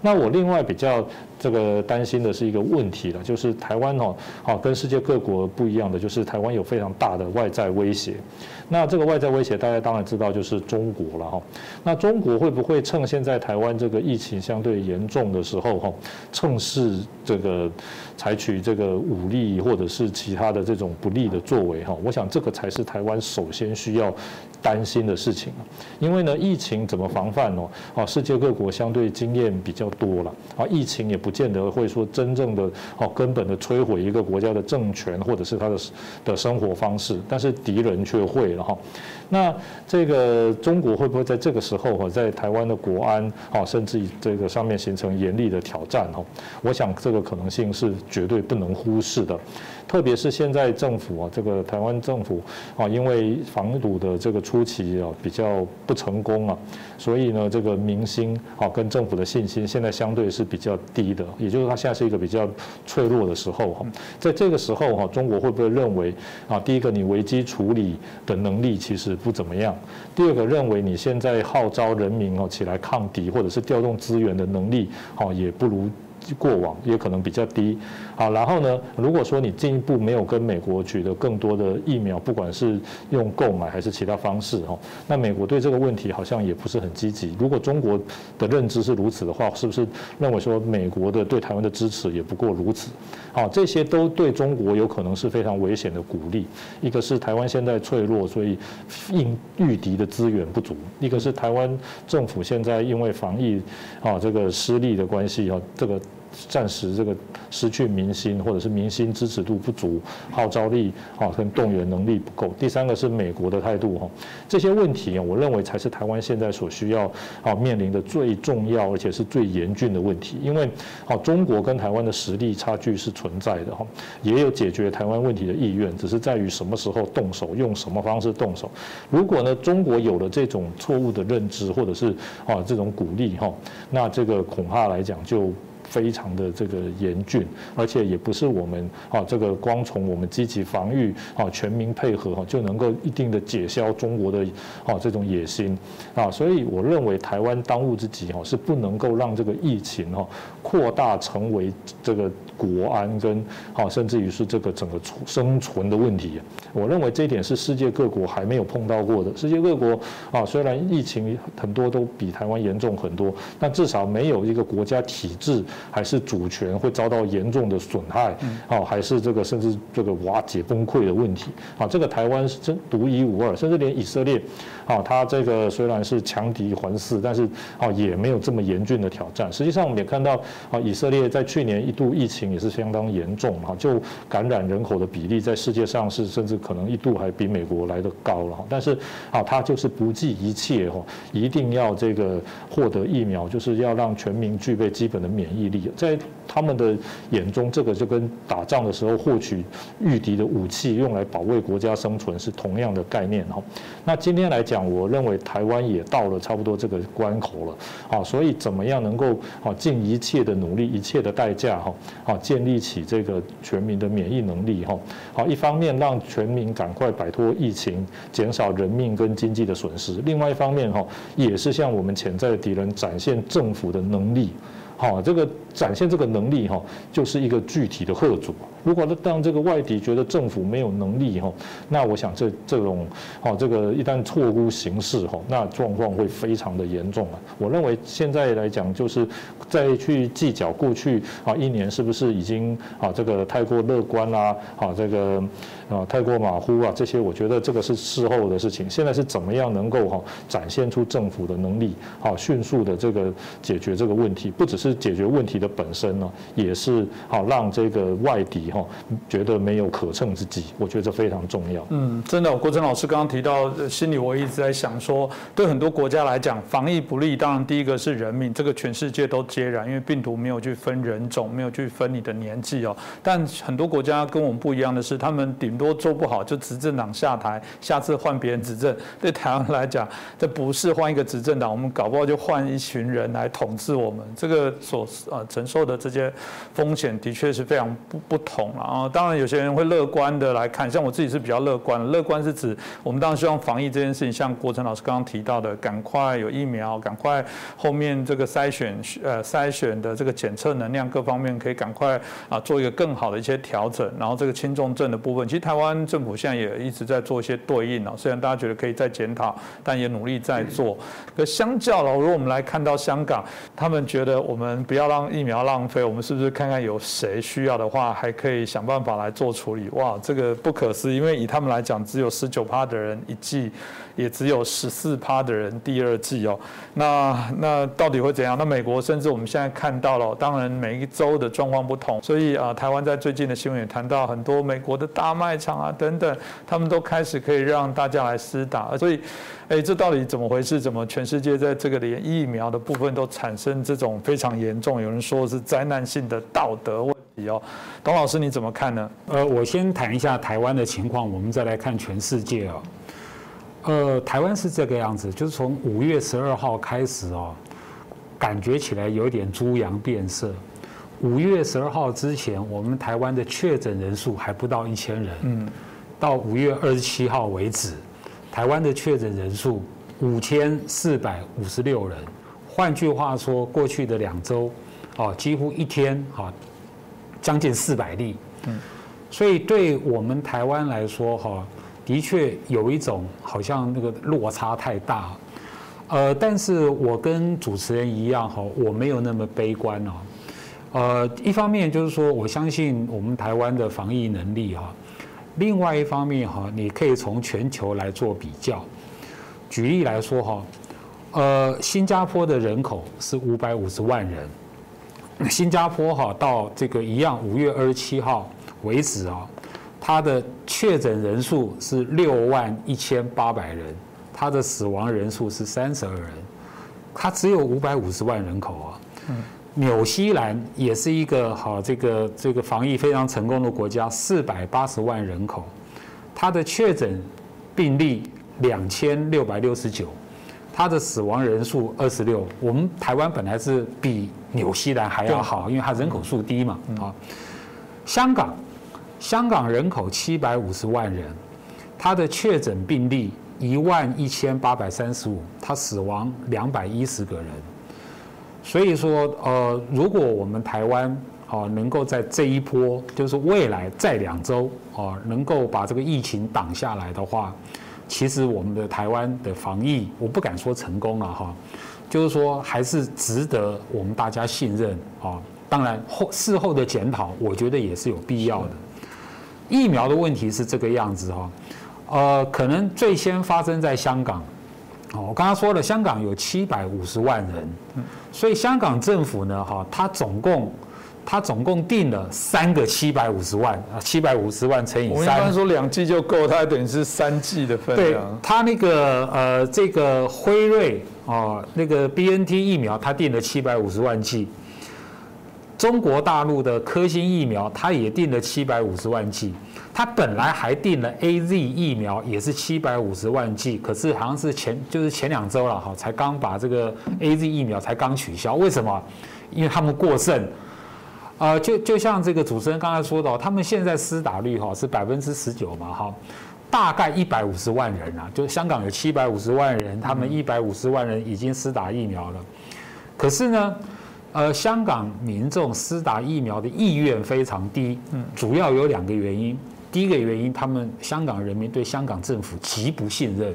Speaker 3: 那我另外比较这个担心的是一个问题了，就是台湾哦，啊跟世界各国不一样的，就是台湾有非常大的外在威胁。那这个外在威胁大家当然知道就是中国了哈。那中国会不会趁现在台湾这个疫情相对严重的时候哈，趁势这个采取这个武力或者是其他的这种不利的作为哈？我想这个才是台湾首先需要担心的事情因为呢，疫情怎么防范哦？啊，世界各国相对经验比较。多了啊，疫情也不见得会说真正的哦根本的摧毁一个国家的政权或者是他的的生活方式，但是敌人却会了哈。那这个中国会不会在这个时候哈，在台湾的国安啊，甚至这个上面形成严厉的挑战哈？我想这个可能性是绝对不能忽视的。特别是现在政府啊，这个台湾政府啊，因为防堵的这个初期啊比较不成功啊，所以呢，这个民心啊跟政府的信心现在相对是比较低的，也就是它现在是一个比较脆弱的时候哈。在这个时候哈，中国会不会认为啊，第一个你危机处理的能力其实不怎么样，第二个认为你现在号召人民哦起来抗敌或者是调动资源的能力哦也不如。过往也可能比较低，好，然后呢，如果说你进一步没有跟美国取得更多的疫苗，不管是用购买还是其他方式哈，那美国对这个问题好像也不是很积极。如果中国的认知是如此的话，是不是认为说美国的对台湾的支持也不过如此？好，这些都对中国有可能是非常危险的鼓励。一个是台湾现在脆弱，所以应御敌的资源不足；一个是台湾政府现在因为防疫啊这个失利的关系啊，这个。暂时这个失去民心，或者是民心支持度不足，号召力啊跟动员能力不够。第三个是美国的态度哈，这些问题啊，我认为才是台湾现在所需要啊面临的最重要而且是最严峻的问题。因为啊中国跟台湾的实力差距是存在的哈，也有解决台湾问题的意愿，只是在于什么时候动手，用什么方式动手。如果呢中国有了这种错误的认知，或者是啊这种鼓励哈，那这个恐怕来讲就。非常的这个严峻，而且也不是我们啊，这个光从我们积极防御啊，全民配合哈，就能够一定的解消中国的啊这种野心。啊，所以我认为台湾当务之急哈，是不能够让这个疫情哈扩大成为这个国安跟啊，甚至于是这个整个生存的问题。我认为这一点是世界各国还没有碰到过的。世界各国啊，虽然疫情很多都比台湾严重很多，但至少没有一个国家体制。还是主权会遭到严重的损害，啊，还是这个甚至这个瓦解崩溃的问题，啊，这个台湾是真独一无二，甚至连以色列，啊，它这个虽然是强敌环伺，但是啊也没有这么严峻的挑战。实际上我们也看到，啊，以色列在去年一度疫情也是相当严重，哈，就感染人口的比例在世界上是甚至可能一度还比美国来的高了，但是啊，他就是不计一切，哈，一定要这个获得疫苗，就是要让全民具备基本的免疫。力在他们的眼中，这个就跟打仗的时候获取御敌的武器，用来保卫国家生存是同样的概念哈。那今天来讲，我认为台湾也到了差不多这个关口了啊，所以怎么样能够啊尽一切的努力，一切的代价哈啊建立起这个全民的免疫能力哈。好，一方面让全民赶快摆脱疫情，减少人命跟经济的损失；另外一方面哈，也是向我们潜在的敌人展现政府的能力。好，这个展现这个能力哈，就是一个具体的贺主。如果让这个外敌觉得政府没有能力哈，那我想这这种哦，这个一旦错估形势哈，那状况会非常的严重啊。我认为现在来讲，就是再去计较过去啊一年是不是已经啊这个太过乐观啦，啊这个啊太过马虎啊这些，我觉得这个是事后的事情。现在是怎么样能够哈展现出政府的能力，好迅速的这个解决这个问题，不只是。是解决问题的本身呢，也是好让这个外敌哈觉得没有可乘之机。我觉得这非常重要。
Speaker 1: 嗯，真的，郭真老师刚刚提到，心里我一直在想说，对很多国家来讲，防疫不利，当然第一个是人命，这个全世界都皆然，因为病毒没有去分人种，没有去分你的年纪哦。但很多国家跟我们不一样的是，他们顶多做不好就执政党下台，下次换别人执政。对台湾来讲，这不是换一个执政党，我们搞不好就换一群人来统治我们。这个所呃承受的这些风险的确是非常不不同啊。当然有些人会乐观的来看，像我自己是比较乐观。乐观是指我们当然希望防疫这件事情，像国成老师刚刚提到的，赶快有疫苗，赶快后面这个筛选呃筛选的这个检测能量各方面可以赶快啊做一个更好的一些调整。然后这个轻重症的部分，其实台湾政府现在也一直在做一些对应啊。虽然大家觉得可以再检讨，但也努力在做。可相较了，如果我们来看到香港，他们觉得我们不要让疫苗浪费，我们是不是看看有谁需要的话，还可以可以想办法来做处理？哇，这个不可思议，因为以他们来讲，只有十九趴的人一季，也只有十四趴的人第二季哦。那那到底会怎样？那美国甚至我们现在看到了，当然每一周的状况不同，所以啊，台湾在最近的新闻也谈到很多美国的大卖场啊等等，他们都开始可以让大家来施打，所以。哎，这到底怎么回事？怎么全世界在这个连疫苗的部分都产生这种非常严重？有人说是灾难性的道德问题哦。董老师你怎么看呢？
Speaker 4: 呃，我先谈一下台湾的情况，我们再来看全世界哦。呃，台湾是这个样子，就是从五月十二号开始哦，感觉起来有点猪羊变色。五月十二号之前，我们台湾的确诊人数还不到一千人。嗯。到五月二十七号为止。台湾的确诊人数五千四百五十六人，换句话说，过去的两周，哦，几乎一天哈，将近四百例。嗯，所以对我们台湾来说哈，的确有一种好像那个落差太大。呃，但是我跟主持人一样哈，我没有那么悲观哦。呃，一方面就是说，我相信我们台湾的防疫能力哈。另外一方面哈，你可以从全球来做比较。举例来说哈，呃，新加坡的人口是五百五十万人，新加坡哈到这个一样五月二十七号为止啊，它的确诊人数是六万一千八百人，它的死亡人数是三十二人，它只有五百五十万人口啊。纽西兰也是一个好这个这个防疫非常成功的国家，四百八十万人口，它的确诊病例两千六百六十九，它的死亡人数二十六。我们台湾本来是比纽西兰还要好，因为它人口数低嘛啊。香港，香港人口七百五十万人，它的确诊病例一万一千八百三十五，它死亡两百一十个人。所以说，呃，如果我们台湾啊能够在这一波，就是未来再两周啊，能够把这个疫情挡下来的话，其实我们的台湾的防疫，我不敢说成功了哈，就是说还是值得我们大家信任啊。当然后事后的检讨，我觉得也是有必要的。疫苗的问题是这个样子哈，呃，可能最先发生在香港。哦，我刚刚说了，香港有七百五十万人，所以香港政府呢，哈，它总共，它总共定了三个七百五十万啊，七百五十万乘以三。
Speaker 1: 我一般说两剂就够，它等于是三季的分量。
Speaker 4: 对，他那个呃，这个辉瑞哦，那个 B N T 疫苗，他定了七百五十万剂。中国大陆的科兴疫苗，他也定了七百五十万剂。他本来还定了 A Z 疫苗，也是七百五十万剂，可是好像是前就是前两周了哈，才刚把这个 A Z 疫苗才刚取消。为什么？因为他们过剩。啊，就就像这个主持人刚才说的，他们现在施打率哈是百分之十九嘛哈，大概一百五十万人啊，就香港有七百五十万人，他们一百五十万人已经施打疫苗了。可是呢，呃，香港民众施打疫苗的意愿非常低，嗯，主要有两个原因。第一个原因，他们香港人民对香港政府极不信任，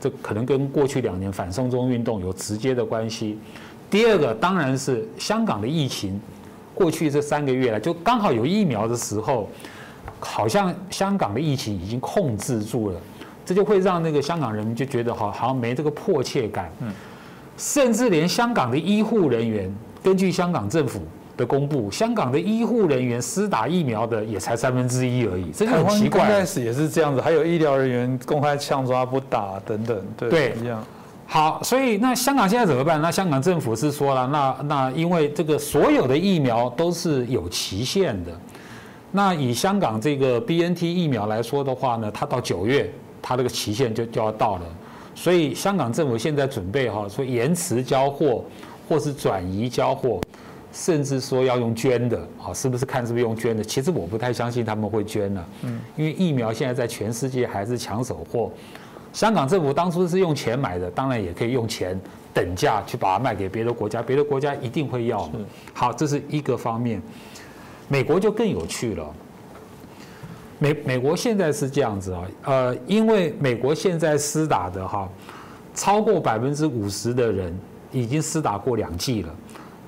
Speaker 4: 这可能跟过去两年反送中运动有直接的关系。第二个当然是香港的疫情，过去这三个月来就刚好有疫苗的时候，好像香港的疫情已经控制住了，这就会让那个香港人民就觉得好好像没这个迫切感，嗯甚至连香港的医护人员根据香港政府的公布，香港的医护人员施打疫苗的也才三分之一而已，这就很奇怪。
Speaker 1: 刚开始也是这样子，还有医疗人员公开呛抓不打等等，对，一样。
Speaker 4: 好，所以那香港现在怎么办？那香港政府是说了，那那因为这个所有的疫苗都是有期限的，那以香港这个 B N T 疫苗来说的话呢，它到九月，它这个期限就就要到了，所以香港政府现在准备哈，说延迟交货，或是转移交货，甚至说要用捐的，啊，是不是看是不是用捐的？其实我不太相信他们会捐了，嗯，因为疫苗现在在全世界还是抢手货。香港政府当初是用钱买的，当然也可以用钱等价去把它卖给别的国家，别的国家一定会要。好，这是一个方面。美国就更有趣了。美美国现在是这样子啊，呃，因为美国现在施打的哈，超过百分之五十的人已经施打过两剂了，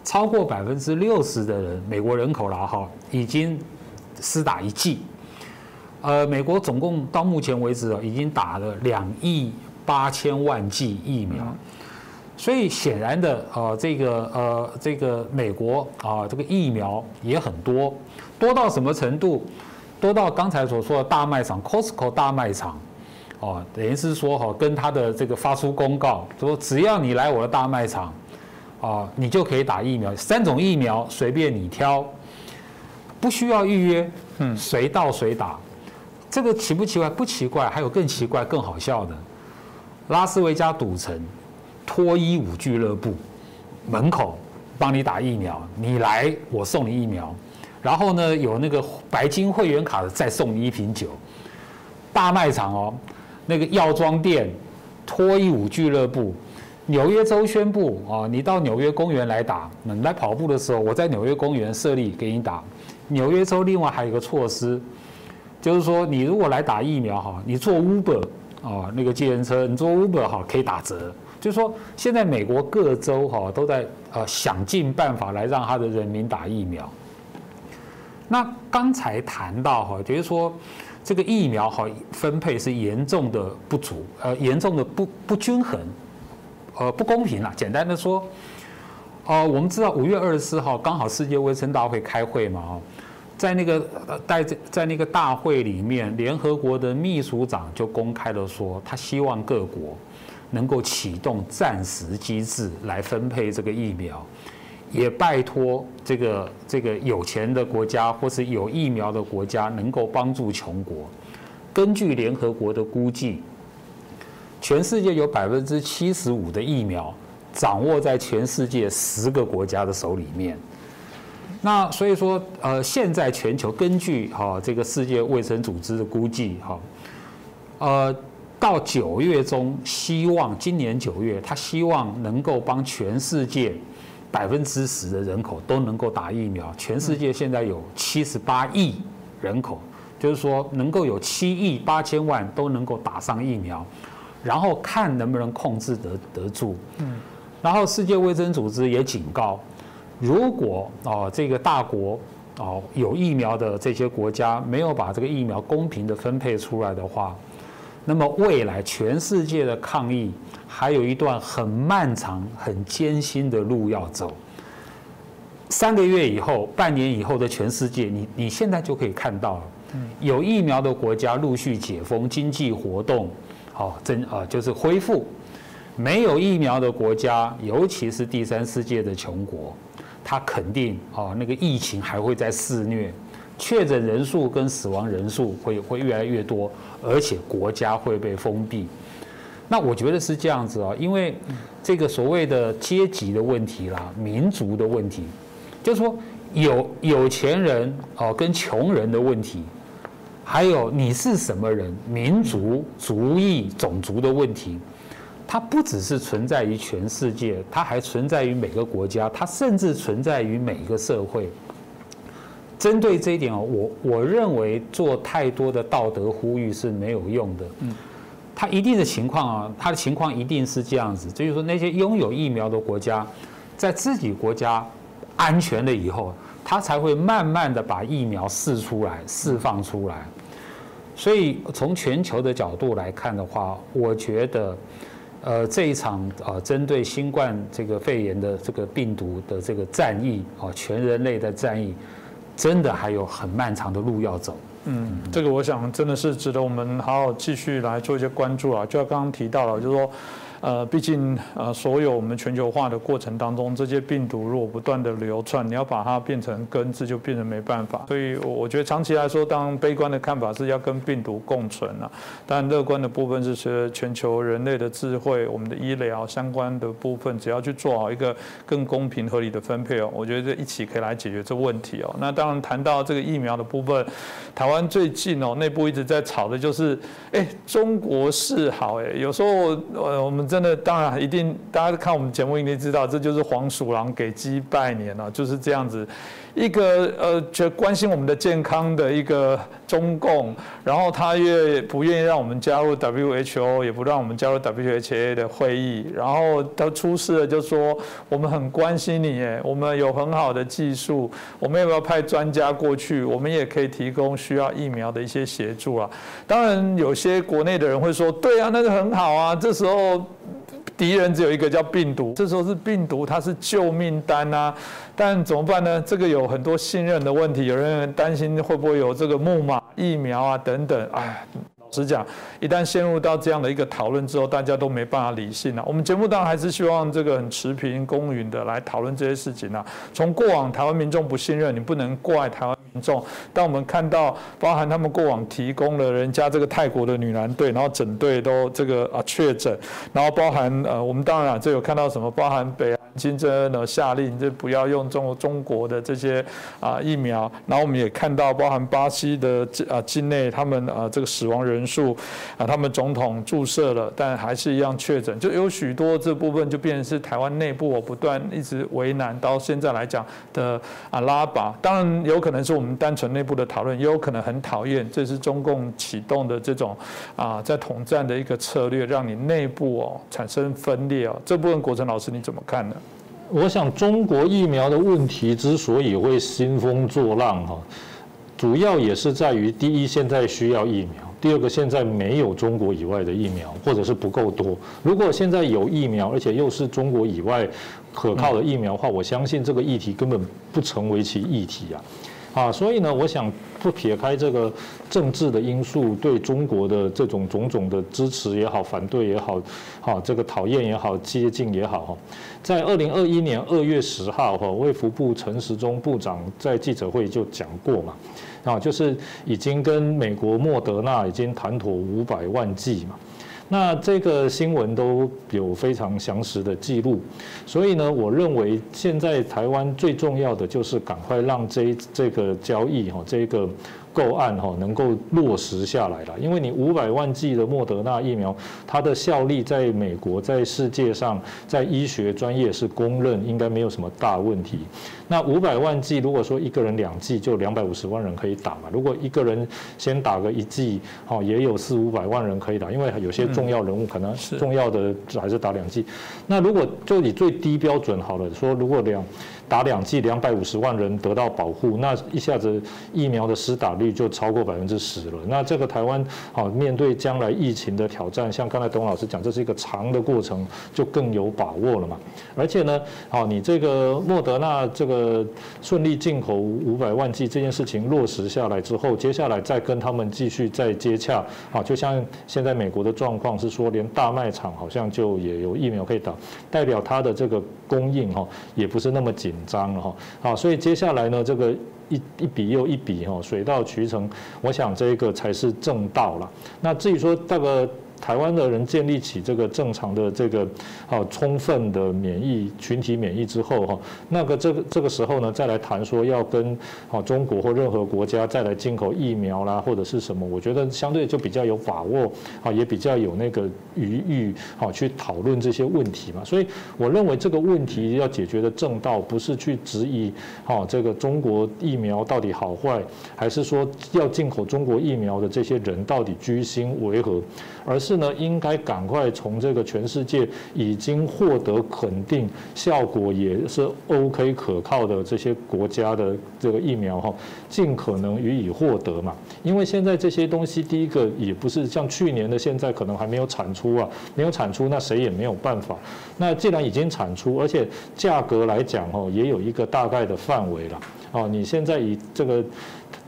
Speaker 4: 超过百分之六十的人，美国人口了哈，已经施打一剂。呃，美国总共到目前为止啊，已经打了两亿八千万剂疫苗，所以显然的，呃，这个呃，这个美国啊，这个疫苗也很多，多到什么程度？多到刚才所说的大卖场，Costco 大卖场，哦，等于是说哈，跟他的这个发出公告，说只要你来我的大卖场，啊，你就可以打疫苗，三种疫苗随便你挑，不需要预约，嗯，随到随打。这个奇不奇怪？不奇怪，还有更奇怪、更好笑的，拉斯维加赌城脱衣舞俱乐部门口帮你打疫苗，你来我送你疫苗，然后呢有那个白金会员卡的再送你一瓶酒。大卖场哦，那个药妆店脱衣舞俱乐部，纽约州宣布啊，你到纽约公园来打，你来跑步的时候，我在纽约公园设立给你打。纽约州另外还有一个措施。就是说，你如果来打疫苗哈，你坐 Uber 啊，那个接人车，你坐 Uber 哈可以打折。就是说，现在美国各州哈都在呃想尽办法来让他的人民打疫苗。那刚才谈到哈，就是说这个疫苗哈分配是严重的不足，呃，严重的不不均衡，呃，不公平了。简单的说，哦，我们知道五月二十四号刚好世界卫生大会开会嘛，哦。在那个在在那个大会里面，联合国的秘书长就公开的说，他希望各国能够启动暂时机制来分配这个疫苗，也拜托这个这个有钱的国家或是有疫苗的国家能够帮助穷国。根据联合国的估计，全世界有百分之七十五的疫苗掌握在全世界十个国家的手里面。那所以说，呃，现在全球根据哈这个世界卫生组织的估计哈，呃，到九月中，希望今年九月，他希望能够帮全世界百分之十的人口都能够打疫苗。全世界现在有七十八亿人口，就是说能够有七亿八千万都能够打上疫苗，然后看能不能控制得得住。嗯，然后世界卫生组织也警告。如果啊，这个大国哦有疫苗的这些国家没有把这个疫苗公平的分配出来的话，那么未来全世界的抗疫还有一段很漫长、很艰辛的路要走。三个月以后、半年以后的全世界，你你现在就可以看到了，有疫苗的国家陆续解封经济活动，好真啊就是恢复；没有疫苗的国家，尤其是第三世界的穷国。他肯定啊，那个疫情还会在肆虐，确诊人数跟死亡人数会会越来越多，而且国家会被封闭。那我觉得是这样子啊，因为这个所谓的阶级的问题啦，民族的问题，就是说有有钱人哦跟穷人的问题，还有你是什么人，民族、族裔、种族的问题。它不只是存在于全世界，它还存在于每个国家，它甚至存在于每一个社会。针对这一点哦，我我认为做太多的道德呼吁是没有用的。嗯，它一定的情况啊，它的情况一定是这样子，就是说那些拥有疫苗的国家，在自己国家安全了以后，它才会慢慢的把疫苗试出来、释放出来。所以从全球的角度来看的话，我觉得。呃，这一场啊，针对新冠这个肺炎的这个病毒的这个战役啊，全人类的战役，真的还有很漫长的路要走。
Speaker 1: 嗯，这个我想真的是值得我们好好继续来做一些关注啊。就像刚刚提到了，就是说。呃，毕竟呃，所有我们全球化的过程当中，这些病毒如果不断的流窜，你要把它变成根治，就变成没办法。所以我我觉得长期来说，当悲观的看法是要跟病毒共存啊，但乐观的部分是说全球人类的智慧，我们的医疗相关的部分，只要去做好一个更公平合理的分配哦，我觉得这一起可以来解决这问题哦。那当然谈到这个疫苗的部分，台湾最近哦内部一直在吵的就是，哎，中国是好哎，有时候呃我们。真的，当然一定，大家看我们节目一定知道，这就是黄鼠狼给鸡拜年了，就是这样子。一个呃，就关心我们的健康的一个中共，然后他越不愿意让我们加入 WHO，也不让我们加入 WHA 的会议，然后他出事了，就说我们很关心你，哎，我们有很好的技术，我们要不要派专家过去？我们也可以提供需要疫苗的一些协助啊。当然，有些国内的人会说，对啊，那个很好啊。这时候敌人只有一个叫病毒，这时候是病毒，它是救命单啊。但怎么办呢？这个有很多信任的问题，有人担心会不会有这个木马疫苗啊等等。哎，实讲，一旦陷入到这样的一个讨论之后，大家都没办法理性了。我们节目当然还是希望这个很持平公允的来讨论这些事情啊。从过往台湾民众不信任，你不能怪台湾民众。当我们看到包含他们过往提供了人家这个泰国的女篮队，然后整队都这个啊确诊，然后包含呃我们当然这有看到什么，包含北。金正恩呢下令就不要用中中国的这些啊疫苗，然后我们也看到包含巴西的啊境内他们啊这个死亡人人数啊，他们总统注射了，但还是一样确诊，就有许多这部分就变成是台湾内部我不断一直为难，到现在来讲的啊拉拔，当然有可能是我们单纯内部的讨论，也有可能很讨厌，这是中共启动的这种啊在统战的一个策略，让你内部哦产生分裂哦，这部分国成老师你怎么看呢？
Speaker 3: 我想中国疫苗的问题之所以会兴风作浪哈，主要也是在于第一，现在需要疫苗；第二个，现在没有中国以外的疫苗，或者是不够多。如果现在有疫苗，而且又是中国以外可靠的疫苗的话，我相信这个议题根本不成为其议题啊。啊，所以呢，我想不撇开这个政治的因素，对中国的这种种种的支持也好，反对也好，哈，这个讨厌也好，接近也好，哈，在二零二一年二月十号，哈，卫福部陈时中部长在记者会就讲过嘛，啊，就是已经跟美国莫德纳已经谈妥五百万剂嘛。那这个新闻都有非常详实的记录，所以呢，我认为现在台湾最重要的就是赶快让这这个交易哈，这个。购案哈能够落实下来了，因为你五百万剂的莫德纳疫苗，它的效力在美国，在世界上，在医学专业是公认，应该没有什么大问题。那五百万剂，如果说一个人两剂，就两百五十万人可以打嘛。如果一个人先打个一剂，哦，也有四五百万人可以打，因为有些重要人物可能重要的还是打两剂。那如果就以最低标准好了，说如果两。打两剂，两百五十万人得到保护，那一下子疫苗的施打率就超过百分之十了。那这个台湾好面对将来疫情的挑战，像刚才董老师讲，这是一个长的过程，就更有把握了嘛。而且呢，好你这个莫德纳这个顺利进口五百万剂这件事情落实下来之后，接下来再跟他们继续再接洽，啊，就像现在美国的状况是说，连大卖场好像就也有疫苗可以打，代表它的这个供应哈也不是那么紧。紧张了哈，好，所以接下来呢，这个一一笔又一笔哈，水到渠成，我想这个才是正道了。那至于说这个。台湾的人建立起这个正常的这个啊充分的免疫群体免疫之后哈，那个这个这个时候呢，再来谈说要跟啊中国或任何国家再来进口疫苗啦或者是什么，我觉得相对就比较有把握啊，也比较有那个余裕啊去讨论这些问题嘛。所以我认为这个问题要解决的正道不是去质疑啊这个中国疫苗到底好坏，还是说要进口中国疫苗的这些人到底居心为何，而是。呢，应该赶快从这个全世界已经获得肯定效果也是 OK 可靠的这些国家的这个疫苗哈，尽可能予以获得嘛。因为现在这些东西，第一个也不是像去年的现在可能还没有产出啊，没有产出，那谁也没有办法。那既然已经产出，而且价格来讲哦，也有一个大概的范围了。哦，你现在以这个。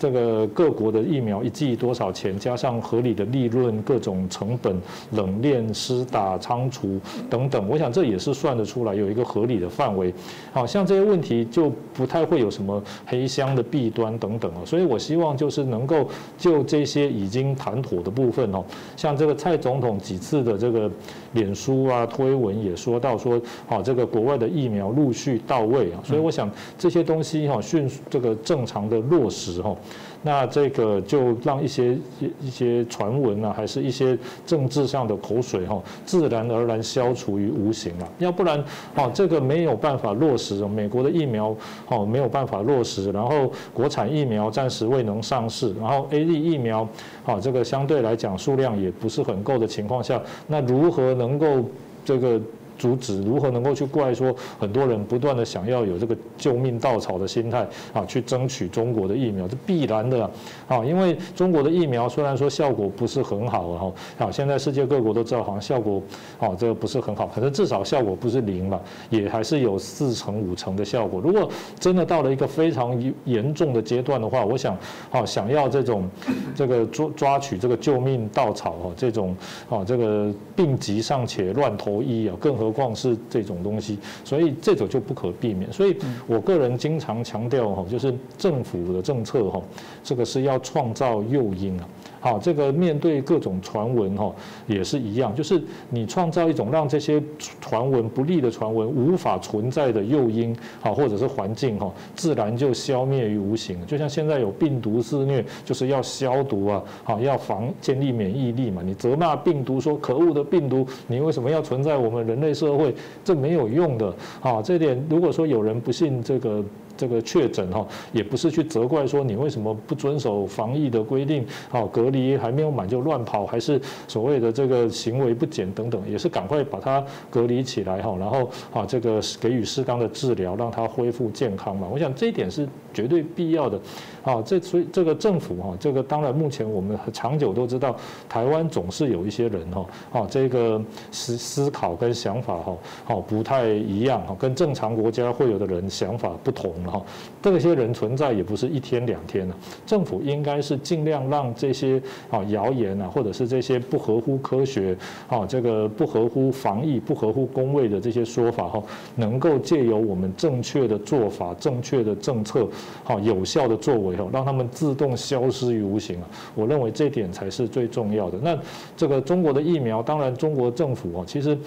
Speaker 3: 这个各国的疫苗一剂多少钱？加上合理的利润、各种成本、冷链、施打、仓储等等，我想这也是算得出来，有一个合理的范围。好像这些问题就不太会有什么黑箱的弊端等等哦。所以我希望就是能够就这些已经谈妥的部分哦，像这个蔡总统几次的这个脸书啊推文也说到说，好这个国外的疫苗陆续到位啊，所以我想这些东西哈迅速这个正常的落实哈。那这个就让一些一些传闻啊，还是一些政治上的口水哈，自然而然消除于无形了。要不然，哦，这个没有办法落实，美国的疫苗哦没有办法落实，然后国产疫苗暂时未能上市，然后 A D 疫苗，哦，这个相对来讲数量也不是很够的情况下，那如何能够这个？阻止如何能够去怪说很多人不断的想要有这个救命稻草的心态啊，去争取中国的疫苗，这必然的啊，因为中国的疫苗虽然说效果不是很好哈，啊，现在世界各国都知道好像效果啊这个不是很好，可是至少效果不是零吧，也还是有四成五成的效果。如果真的到了一个非常严重的阶段的话，我想啊想要这种这个抓抓取这个救命稻草哈，这种啊这个病急尚且乱投医啊，更何何况是这种东西，所以这种就不可避免。所以我个人经常强调哈，就是政府的政策哈，这个是要创造诱因啊。好，这个面对各种传闻哈，也是一样，就是你创造一种让这些传闻不利的传闻无法存在的诱因，好，或者是环境哈，自然就消灭于无形。就像现在有病毒肆虐，就是要消毒啊，好，要防建立免疫力嘛。你责骂病毒说可恶的病毒，你为什么要存在我们人类社会？这没有用的啊。这点如果说有人不信这个。这个确诊哈，也不是去责怪说你为什么不遵守防疫的规定，哦隔离还没有满就乱跑，还是所谓的这个行为不检等等，也是赶快把它隔离起来哈，然后啊这个给予适当的治疗，让他恢复健康嘛。我想这一点是绝对必要的。啊，这所以这个政府哈，这个当然目前我们长久都知道，台湾总是有一些人哈，啊，这个思思考跟想法哈，好不太一样哈，跟正常国家会有的人想法不同哈，这些人存在也不是一天两天了，政府应该是尽量让这些啊谣言啊，或者是这些不合乎科学啊，这个不合乎防疫、不合乎公卫的这些说法哈，能够借由我们正确的做法、正确的政策，好有效的作为哈。让他们自动消失于无形啊！我认为这点才是最重要的。那这个中国的疫苗，当然中国政府啊，其实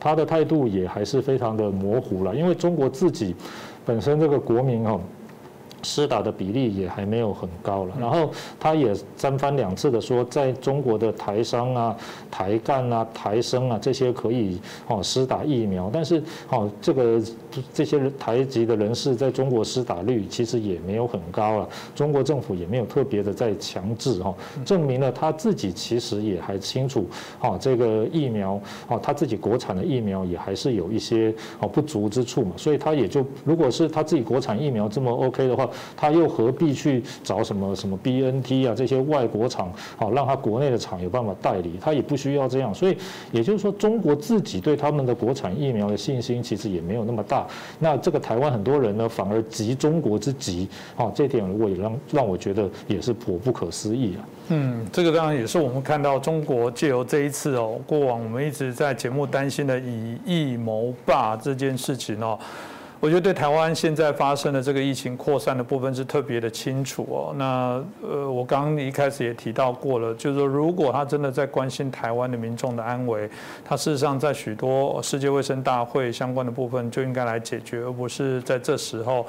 Speaker 3: 他的态度也还是非常的模糊了，因为中国自己本身这个国民哈。施打的比例也还没有很高了，然后他也三番两次的说，在中国的台商啊、台干啊、台生啊这些可以哦施打疫苗，但是哦这个这些台籍的人士在中国施打率其实也没有很高了，中国政府也没有特别的在强制哈，证明了他自己其实也还清楚哦这个疫苗哦他自己国产的疫苗也还是有一些哦不足之处嘛，所以他也就如果是他自己国产疫苗这么 OK 的话。他又何必去找什么什么 B N T 啊这些外国厂，好让他国内的厂有办法代理，他也不需要这样。所以也就是说，中国自己对他们的国产疫苗的信心其实也没有那么大。那这个台湾很多人呢，反而急中国之急，啊，这点我也让让我觉得也是颇不可思议啊。
Speaker 1: 嗯，这个当然也是我们看到中国借由这一次哦，过往我们一直在节目担心的以疫谋霸这件事情哦。我觉得对台湾现在发生的这个疫情扩散的部分是特别的清楚哦。那呃，我刚刚一开始也提到过了，就是说如果他真的在关心台湾的民众的安危，他事实上在许多世界卫生大会相关的部分就应该来解决，而不是在这时候。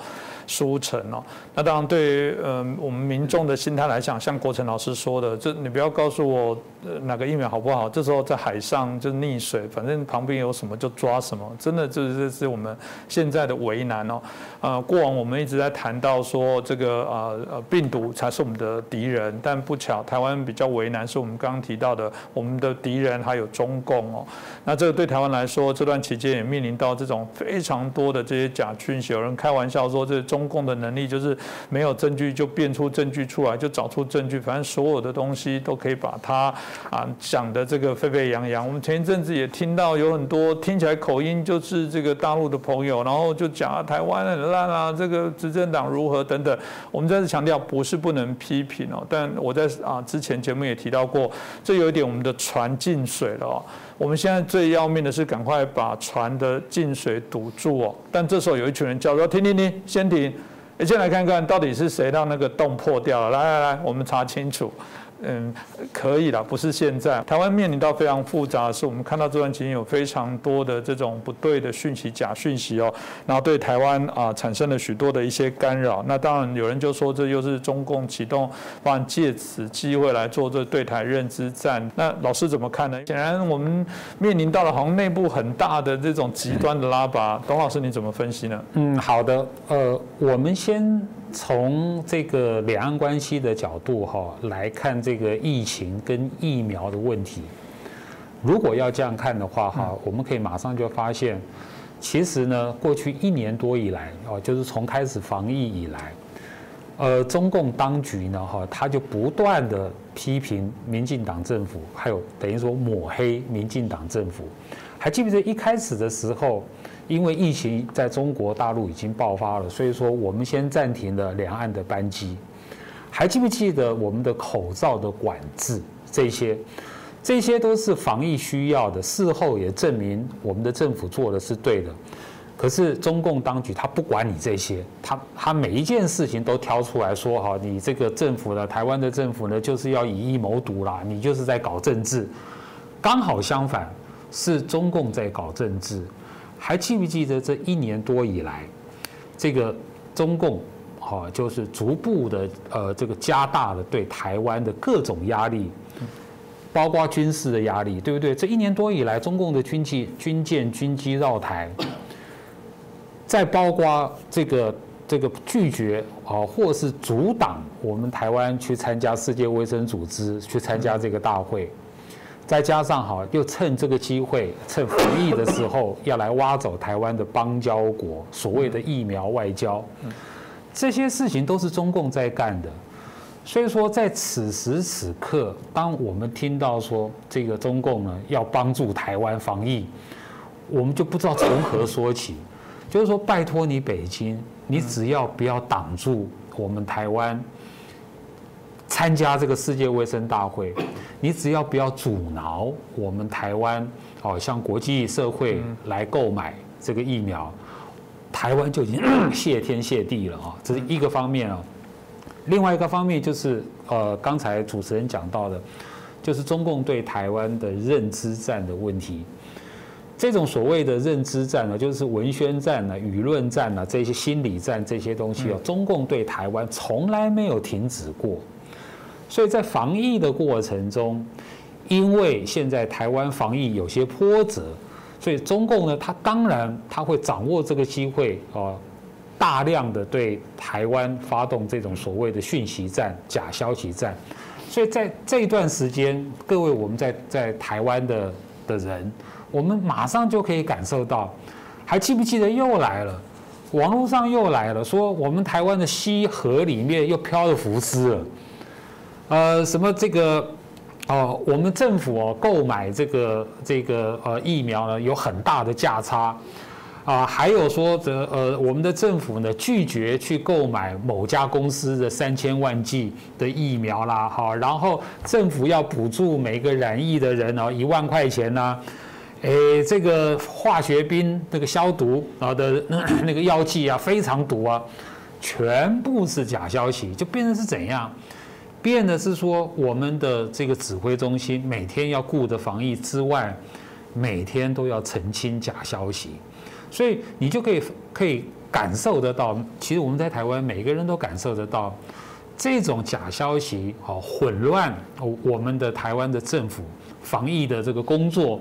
Speaker 1: 书城哦，那当然对于嗯我们民众的心态来讲，像国成老师说的，这你不要告诉我哪个疫苗好不好，这时候在海上就溺水，反正旁边有什么就抓什么，真的就是这是我们现在的为难哦。呃，过往我们一直在谈到说这个呃呃病毒才是我们的敌人，但不巧台湾比较为难，是我们刚刚提到的我们的敌人还有中共哦。那这个对台湾来说，这段期间也面临到这种非常多的这些假讯息。有人开玩笑说，这中公共的能力就是没有证据就变出证据出来，就找出证据，反正所有的东西都可以把它啊讲的这个沸沸扬扬。我们前一阵子也听到有很多听起来口音就是这个大陆的朋友，然后就讲啊台湾很烂啊，这个执政党如何等等。我们再次强调，不是不能批评哦，但我在啊之前节目也提到过，这有一点我们的船进水了哦。我们现在最要命的是赶快把船的进水堵住哦。但这时候有一群人叫说停停停，先停，先来看看到底是谁让那个洞破掉了。来来来，我们查清楚。嗯，可以了，不是现在。台湾面临到非常复杂的是，我们看到这段期间有非常多的这种不对的讯息、假讯息哦，然后对台湾啊产生了许多的一些干扰。那当然有人就说这又是中共启动，不然借此机会来做这对台认知战。那老师怎么看呢？显然我们面临到了好像内部很大的这种极端的拉拔。董老师你怎么分析呢？
Speaker 4: 嗯，好的，呃，我们先。从这个两岸关系的角度哈来看，这个疫情跟疫苗的问题，如果要这样看的话哈，我们可以马上就发现，其实呢，过去一年多以来哦，就是从开始防疫以来，呃，中共当局呢哈，他就不断的批评民进党政府，还有等于说抹黑民进党政府，还记不记得一开始的时候？因为疫情在中国大陆已经爆发了，所以说我们先暂停了两岸的班机。还记不记得我们的口罩的管制？这些，这些都是防疫需要的。事后也证明我们的政府做的是对的。可是中共当局他不管你这些，他他每一件事情都挑出来说：哈，你这个政府呢，台湾的政府呢，就是要以疫谋独啦，你就是在搞政治。刚好相反，是中共在搞政治。还记不记得这一年多以来，这个中共，啊，就是逐步的呃，这个加大了对台湾的各种压力，包括军事的压力，对不对？这一年多以来，中共的军机、军舰、军机绕台，再包括这个这个拒绝啊，或是阻挡我们台湾去参加世界卫生组织去参加这个大会。再加上哈，又趁这个机会，趁防疫的时候要来挖走台湾的邦交国，所谓的疫苗外交，这些事情都是中共在干的。所以说，在此时此刻，当我们听到说这个中共呢要帮助台湾防疫，我们就不知道从何说起。就是说，拜托你北京，你只要不要挡住我们台湾。参加这个世界卫生大会，你只要不要阻挠我们台湾，哦，向国际社会来购买这个疫苗，台湾就已经 谢天谢地了啊！这是一个方面啊。另外一个方面就是，呃，刚才主持人讲到的，就是中共对台湾的认知战的问题。这种所谓的认知战呢，就是文宣战呢、舆论战呢，这些心理战这些东西啊，中共对台湾从来没有停止过。所以在防疫的过程中，因为现在台湾防疫有些波折，所以中共呢，他当然他会掌握这个机会啊，大量的对台湾发动这种所谓的讯息战、假消息战。所以在这一段时间，各位我们在在台湾的的人，我们马上就可以感受到，还记不记得又来了，网络上又来了，说我们台湾的西河里面又飘了浮尸了。呃，什么这个哦？我们政府哦购买这个这个呃疫苗呢有很大的价差啊，还有说这呃我们的政府呢拒绝去购买某家公司的三千万剂的疫苗啦，哈，然后政府要补助每个染疫的人哦一万块钱呢，诶，这个化学兵那个消毒啊的 那个药剂啊非常毒啊，全部是假消息，就变成是怎样？变的是说，我们的这个指挥中心每天要顾着防疫之外，每天都要澄清假消息，所以你就可以可以感受得到，其实我们在台湾每个人都感受得到，这种假消息哦混乱我们的台湾的政府防疫的这个工作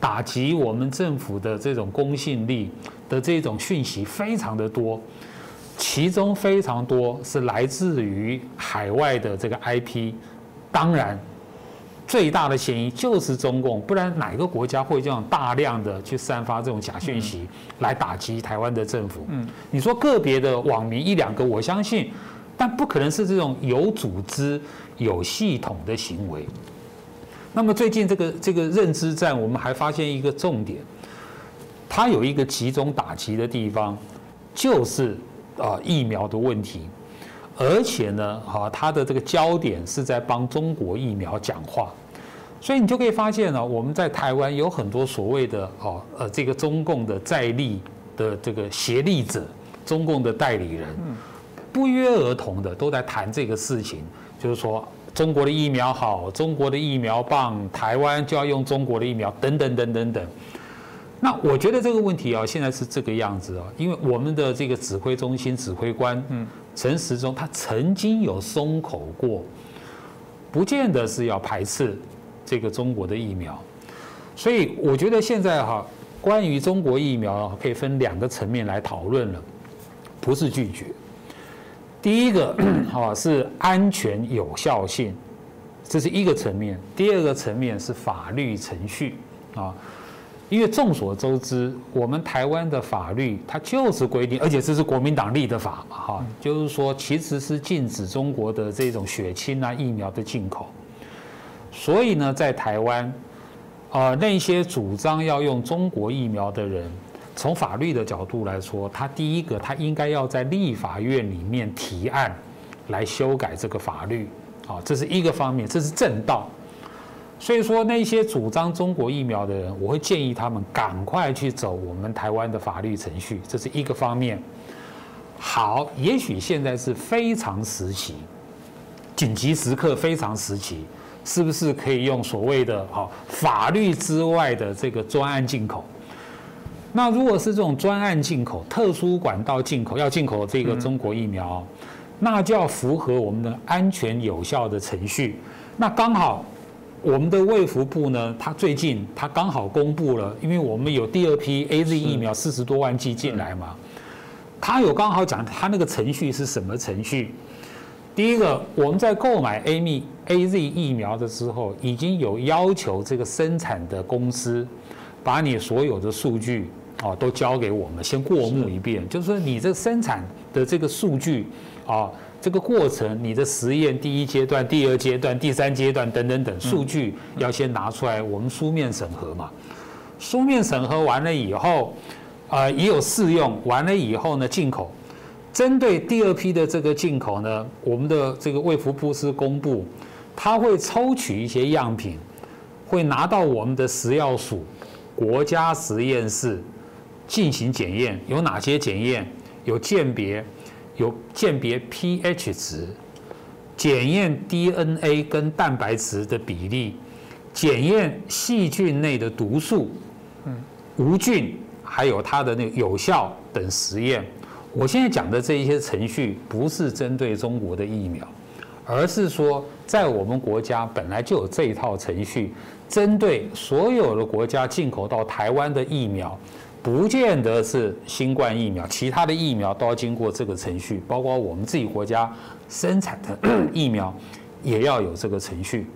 Speaker 4: 打击我们政府的这种公信力的这种讯息非常的多，其中非常多是来自于海外的这个 IP，当然。最大的嫌疑就是中共，不然哪个国家会这样大量的去散发这种假讯息来打击台湾的政府？嗯，你说个别的网民一两个，我相信，但不可能是这种有组织、有系统的行为。那么最近这个这个认知战，我们还发现一个重点，它有一个集中打击的地方，就是啊疫苗的问题。而且呢，哈，他的这个焦点是在帮中国疫苗讲话，所以你就可以发现呢，我们在台湾有很多所谓的哦，呃，这个中共的在立的这个协力者，中共的代理人，不约而同的都在谈这个事情，就是说中国的疫苗好，中国的疫苗棒，台湾就要用中国的疫苗，等等等等等。那我觉得这个问题啊，现在是这个样子啊，因为我们的这个指挥中心指挥官，嗯。陈时中他曾经有松口过，不见得是要排斥这个中国的疫苗，所以我觉得现在哈，关于中国疫苗可以分两个层面来讨论了，不是拒绝。第一个 哈是安全有效性，这是一个层面；第二个层面是法律程序啊。因为众所周知，我们台湾的法律它就是规定，而且这是国民党立的法嘛，哈，就是说其实是禁止中国的这种血清啊疫苗的进口。所以呢，在台湾，啊，那些主张要用中国疫苗的人，从法律的角度来说，他第一个他应该要在立法院里面提案来修改这个法律，啊，这是一个方面，这是正道。所以说，那些主张中国疫苗的人，我会建议他们赶快去走我们台湾的法律程序，这是一个方面。好，也许现在是非常时期，紧急时刻非常时期，是不是可以用所谓的“哈法律之外的这个专案进口”？那如果是这种专案进口、特殊管道进口，要进口这个中国疫苗，那就要符合我们的安全有效的程序。那刚好。我们的卫福部呢，它最近它刚好公布了，因为我们有第二批 A Z 疫苗四十多万剂进来嘛，它有刚好讲它那个程序是什么程序。第一个，我们在购买 A 密 A Z 疫苗的时候，已经有要求这个生产的公司把你所有的数据啊都交给我们，先过目一遍，就是说你这生产的这个数据啊。这个过程，你的实验第一阶段、第二阶段、第三阶段等等等数据要先拿出来，我们书面审核嘛。书面审核完了以后，啊，也有试用完了以后呢，进口。针对第二批的这个进口呢，我们的这个卫福部是公布，他会抽取一些样品，会拿到我们的食药署国家实验室进行检验。有哪些检验？有鉴别。有鉴别 pH 值，检验 DNA 跟蛋白质的比例，检验细菌内的毒素，嗯，无菌，还有它的那个有效等实验。我现在讲的这一些程序，不是针对中国的疫苗，而是说在我们国家本来就有这一套程序，针对所有的国家进口到台湾的疫苗。不见得是新冠疫苗，其他的疫苗都要经过这个程序，包括我们自己国家生产的疫苗也要有这个程序。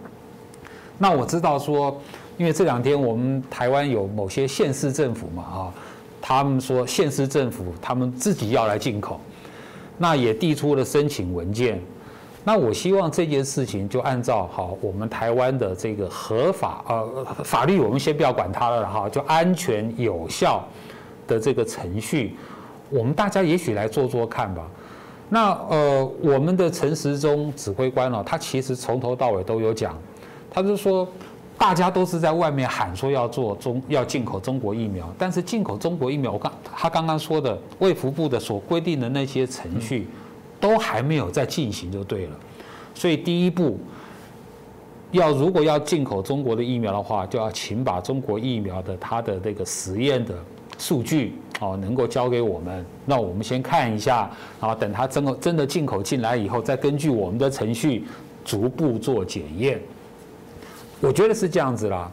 Speaker 4: 那我知道说，因为这两天我们台湾有某些县市政府嘛，啊，他们说县市政府他们自己要来进口，那也递出了申请文件。那我希望这件事情就按照好我们台湾的这个合法呃法律，我们先不要管它了哈，就安全有效的这个程序，我们大家也许来做做看吧。那呃，我们的陈时中指挥官呢，他其实从头到尾都有讲，他就说大家都是在外面喊说要做中要进口中国疫苗，但是进口中国疫苗，我刚他刚刚说的卫福部的所规定的那些程序。都还没有在进行就对了，所以第一步要如果要进口中国的疫苗的话，就要请把中国疫苗的它的那个实验的数据哦，能够交给我们，那我们先看一下，然后等它真的真的进口进来以后，再根据我们的程序逐步做检验。我觉得是这样子啦。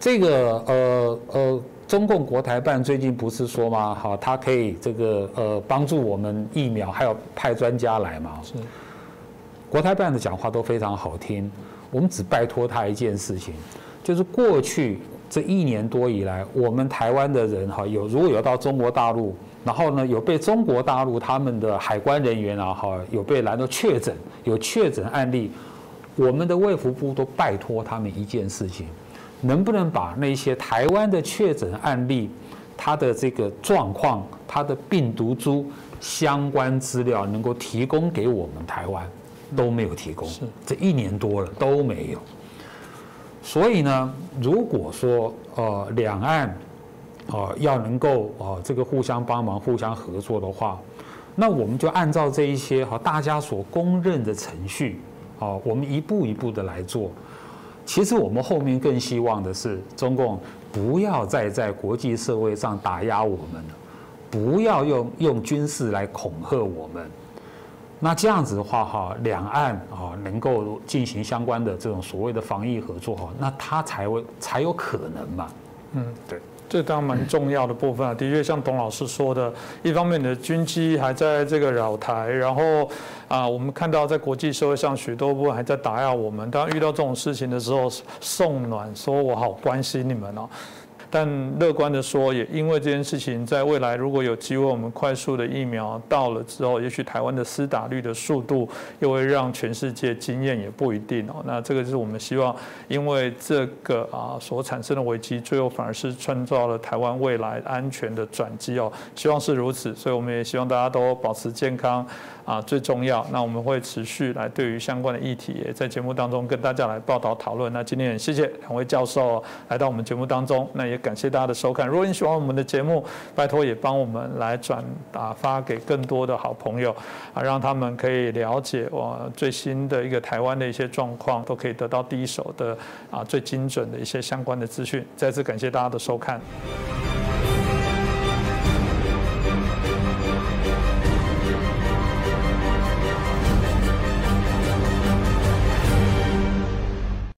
Speaker 4: 这个呃呃，中共国台办最近不是说吗？好，他可以这个呃帮助我们疫苗，还有派专家来嘛？
Speaker 1: 是。
Speaker 4: 国台办的讲话都非常好听，我们只拜托他一件事情，就是过去这一年多以来，我们台湾的人哈有如果有到中国大陆，然后呢有被中国大陆他们的海关人员啊哈有被拦到确诊，有确诊案例，我们的卫福部都拜托他们一件事情。能不能把那些台湾的确诊案例，它的这个状况、它的病毒株相关资料能够提供给我们台湾，都没有提供，这一年多了都没有。所以呢，如果说呃两岸呃要能够呃这个互相帮忙、互相合作的话，那我们就按照这一些哈大家所公认的程序啊，我们一步一步的来做。其实我们后面更希望的是，中共不要再在国际社会上打压我们了，不要用用军事来恐吓我们。那这样子的话，哈，两岸啊能够进行相关的这种所谓的防疫合作，哈，那它才会才有可能嘛。
Speaker 1: 嗯，对。这当然蛮重要的部分啊，的确像董老师说的，一方面你的军机还在这个扰台，然后啊，我们看到在国际社会上许多部分还在打压我们。当遇到这种事情的时候，送暖说我好关心你们哦。但乐观的说，也因为这件事情，在未来如果有机会，我们快速的疫苗到了之后，也许台湾的施打率的速度又会让全世界惊艳，也不一定哦。那这个就是我们希望，因为这个啊所产生的危机，最后反而是创造了台湾未来安全的转机哦。希望是如此，所以我们也希望大家都保持健康。啊，最重要。那我们会持续来对于相关的议题，在节目当中跟大家来报道讨论。那今天也谢谢两位教授来到我们节目当中，那也感谢大家的收看。如果你喜欢我们的节目，拜托也帮我们来转打发给更多的好朋友啊，让他们可以了解我最新的一个台湾的一些状况，都可以得到第一手的啊最精准的一些相关的资讯。再次感谢大家的收看。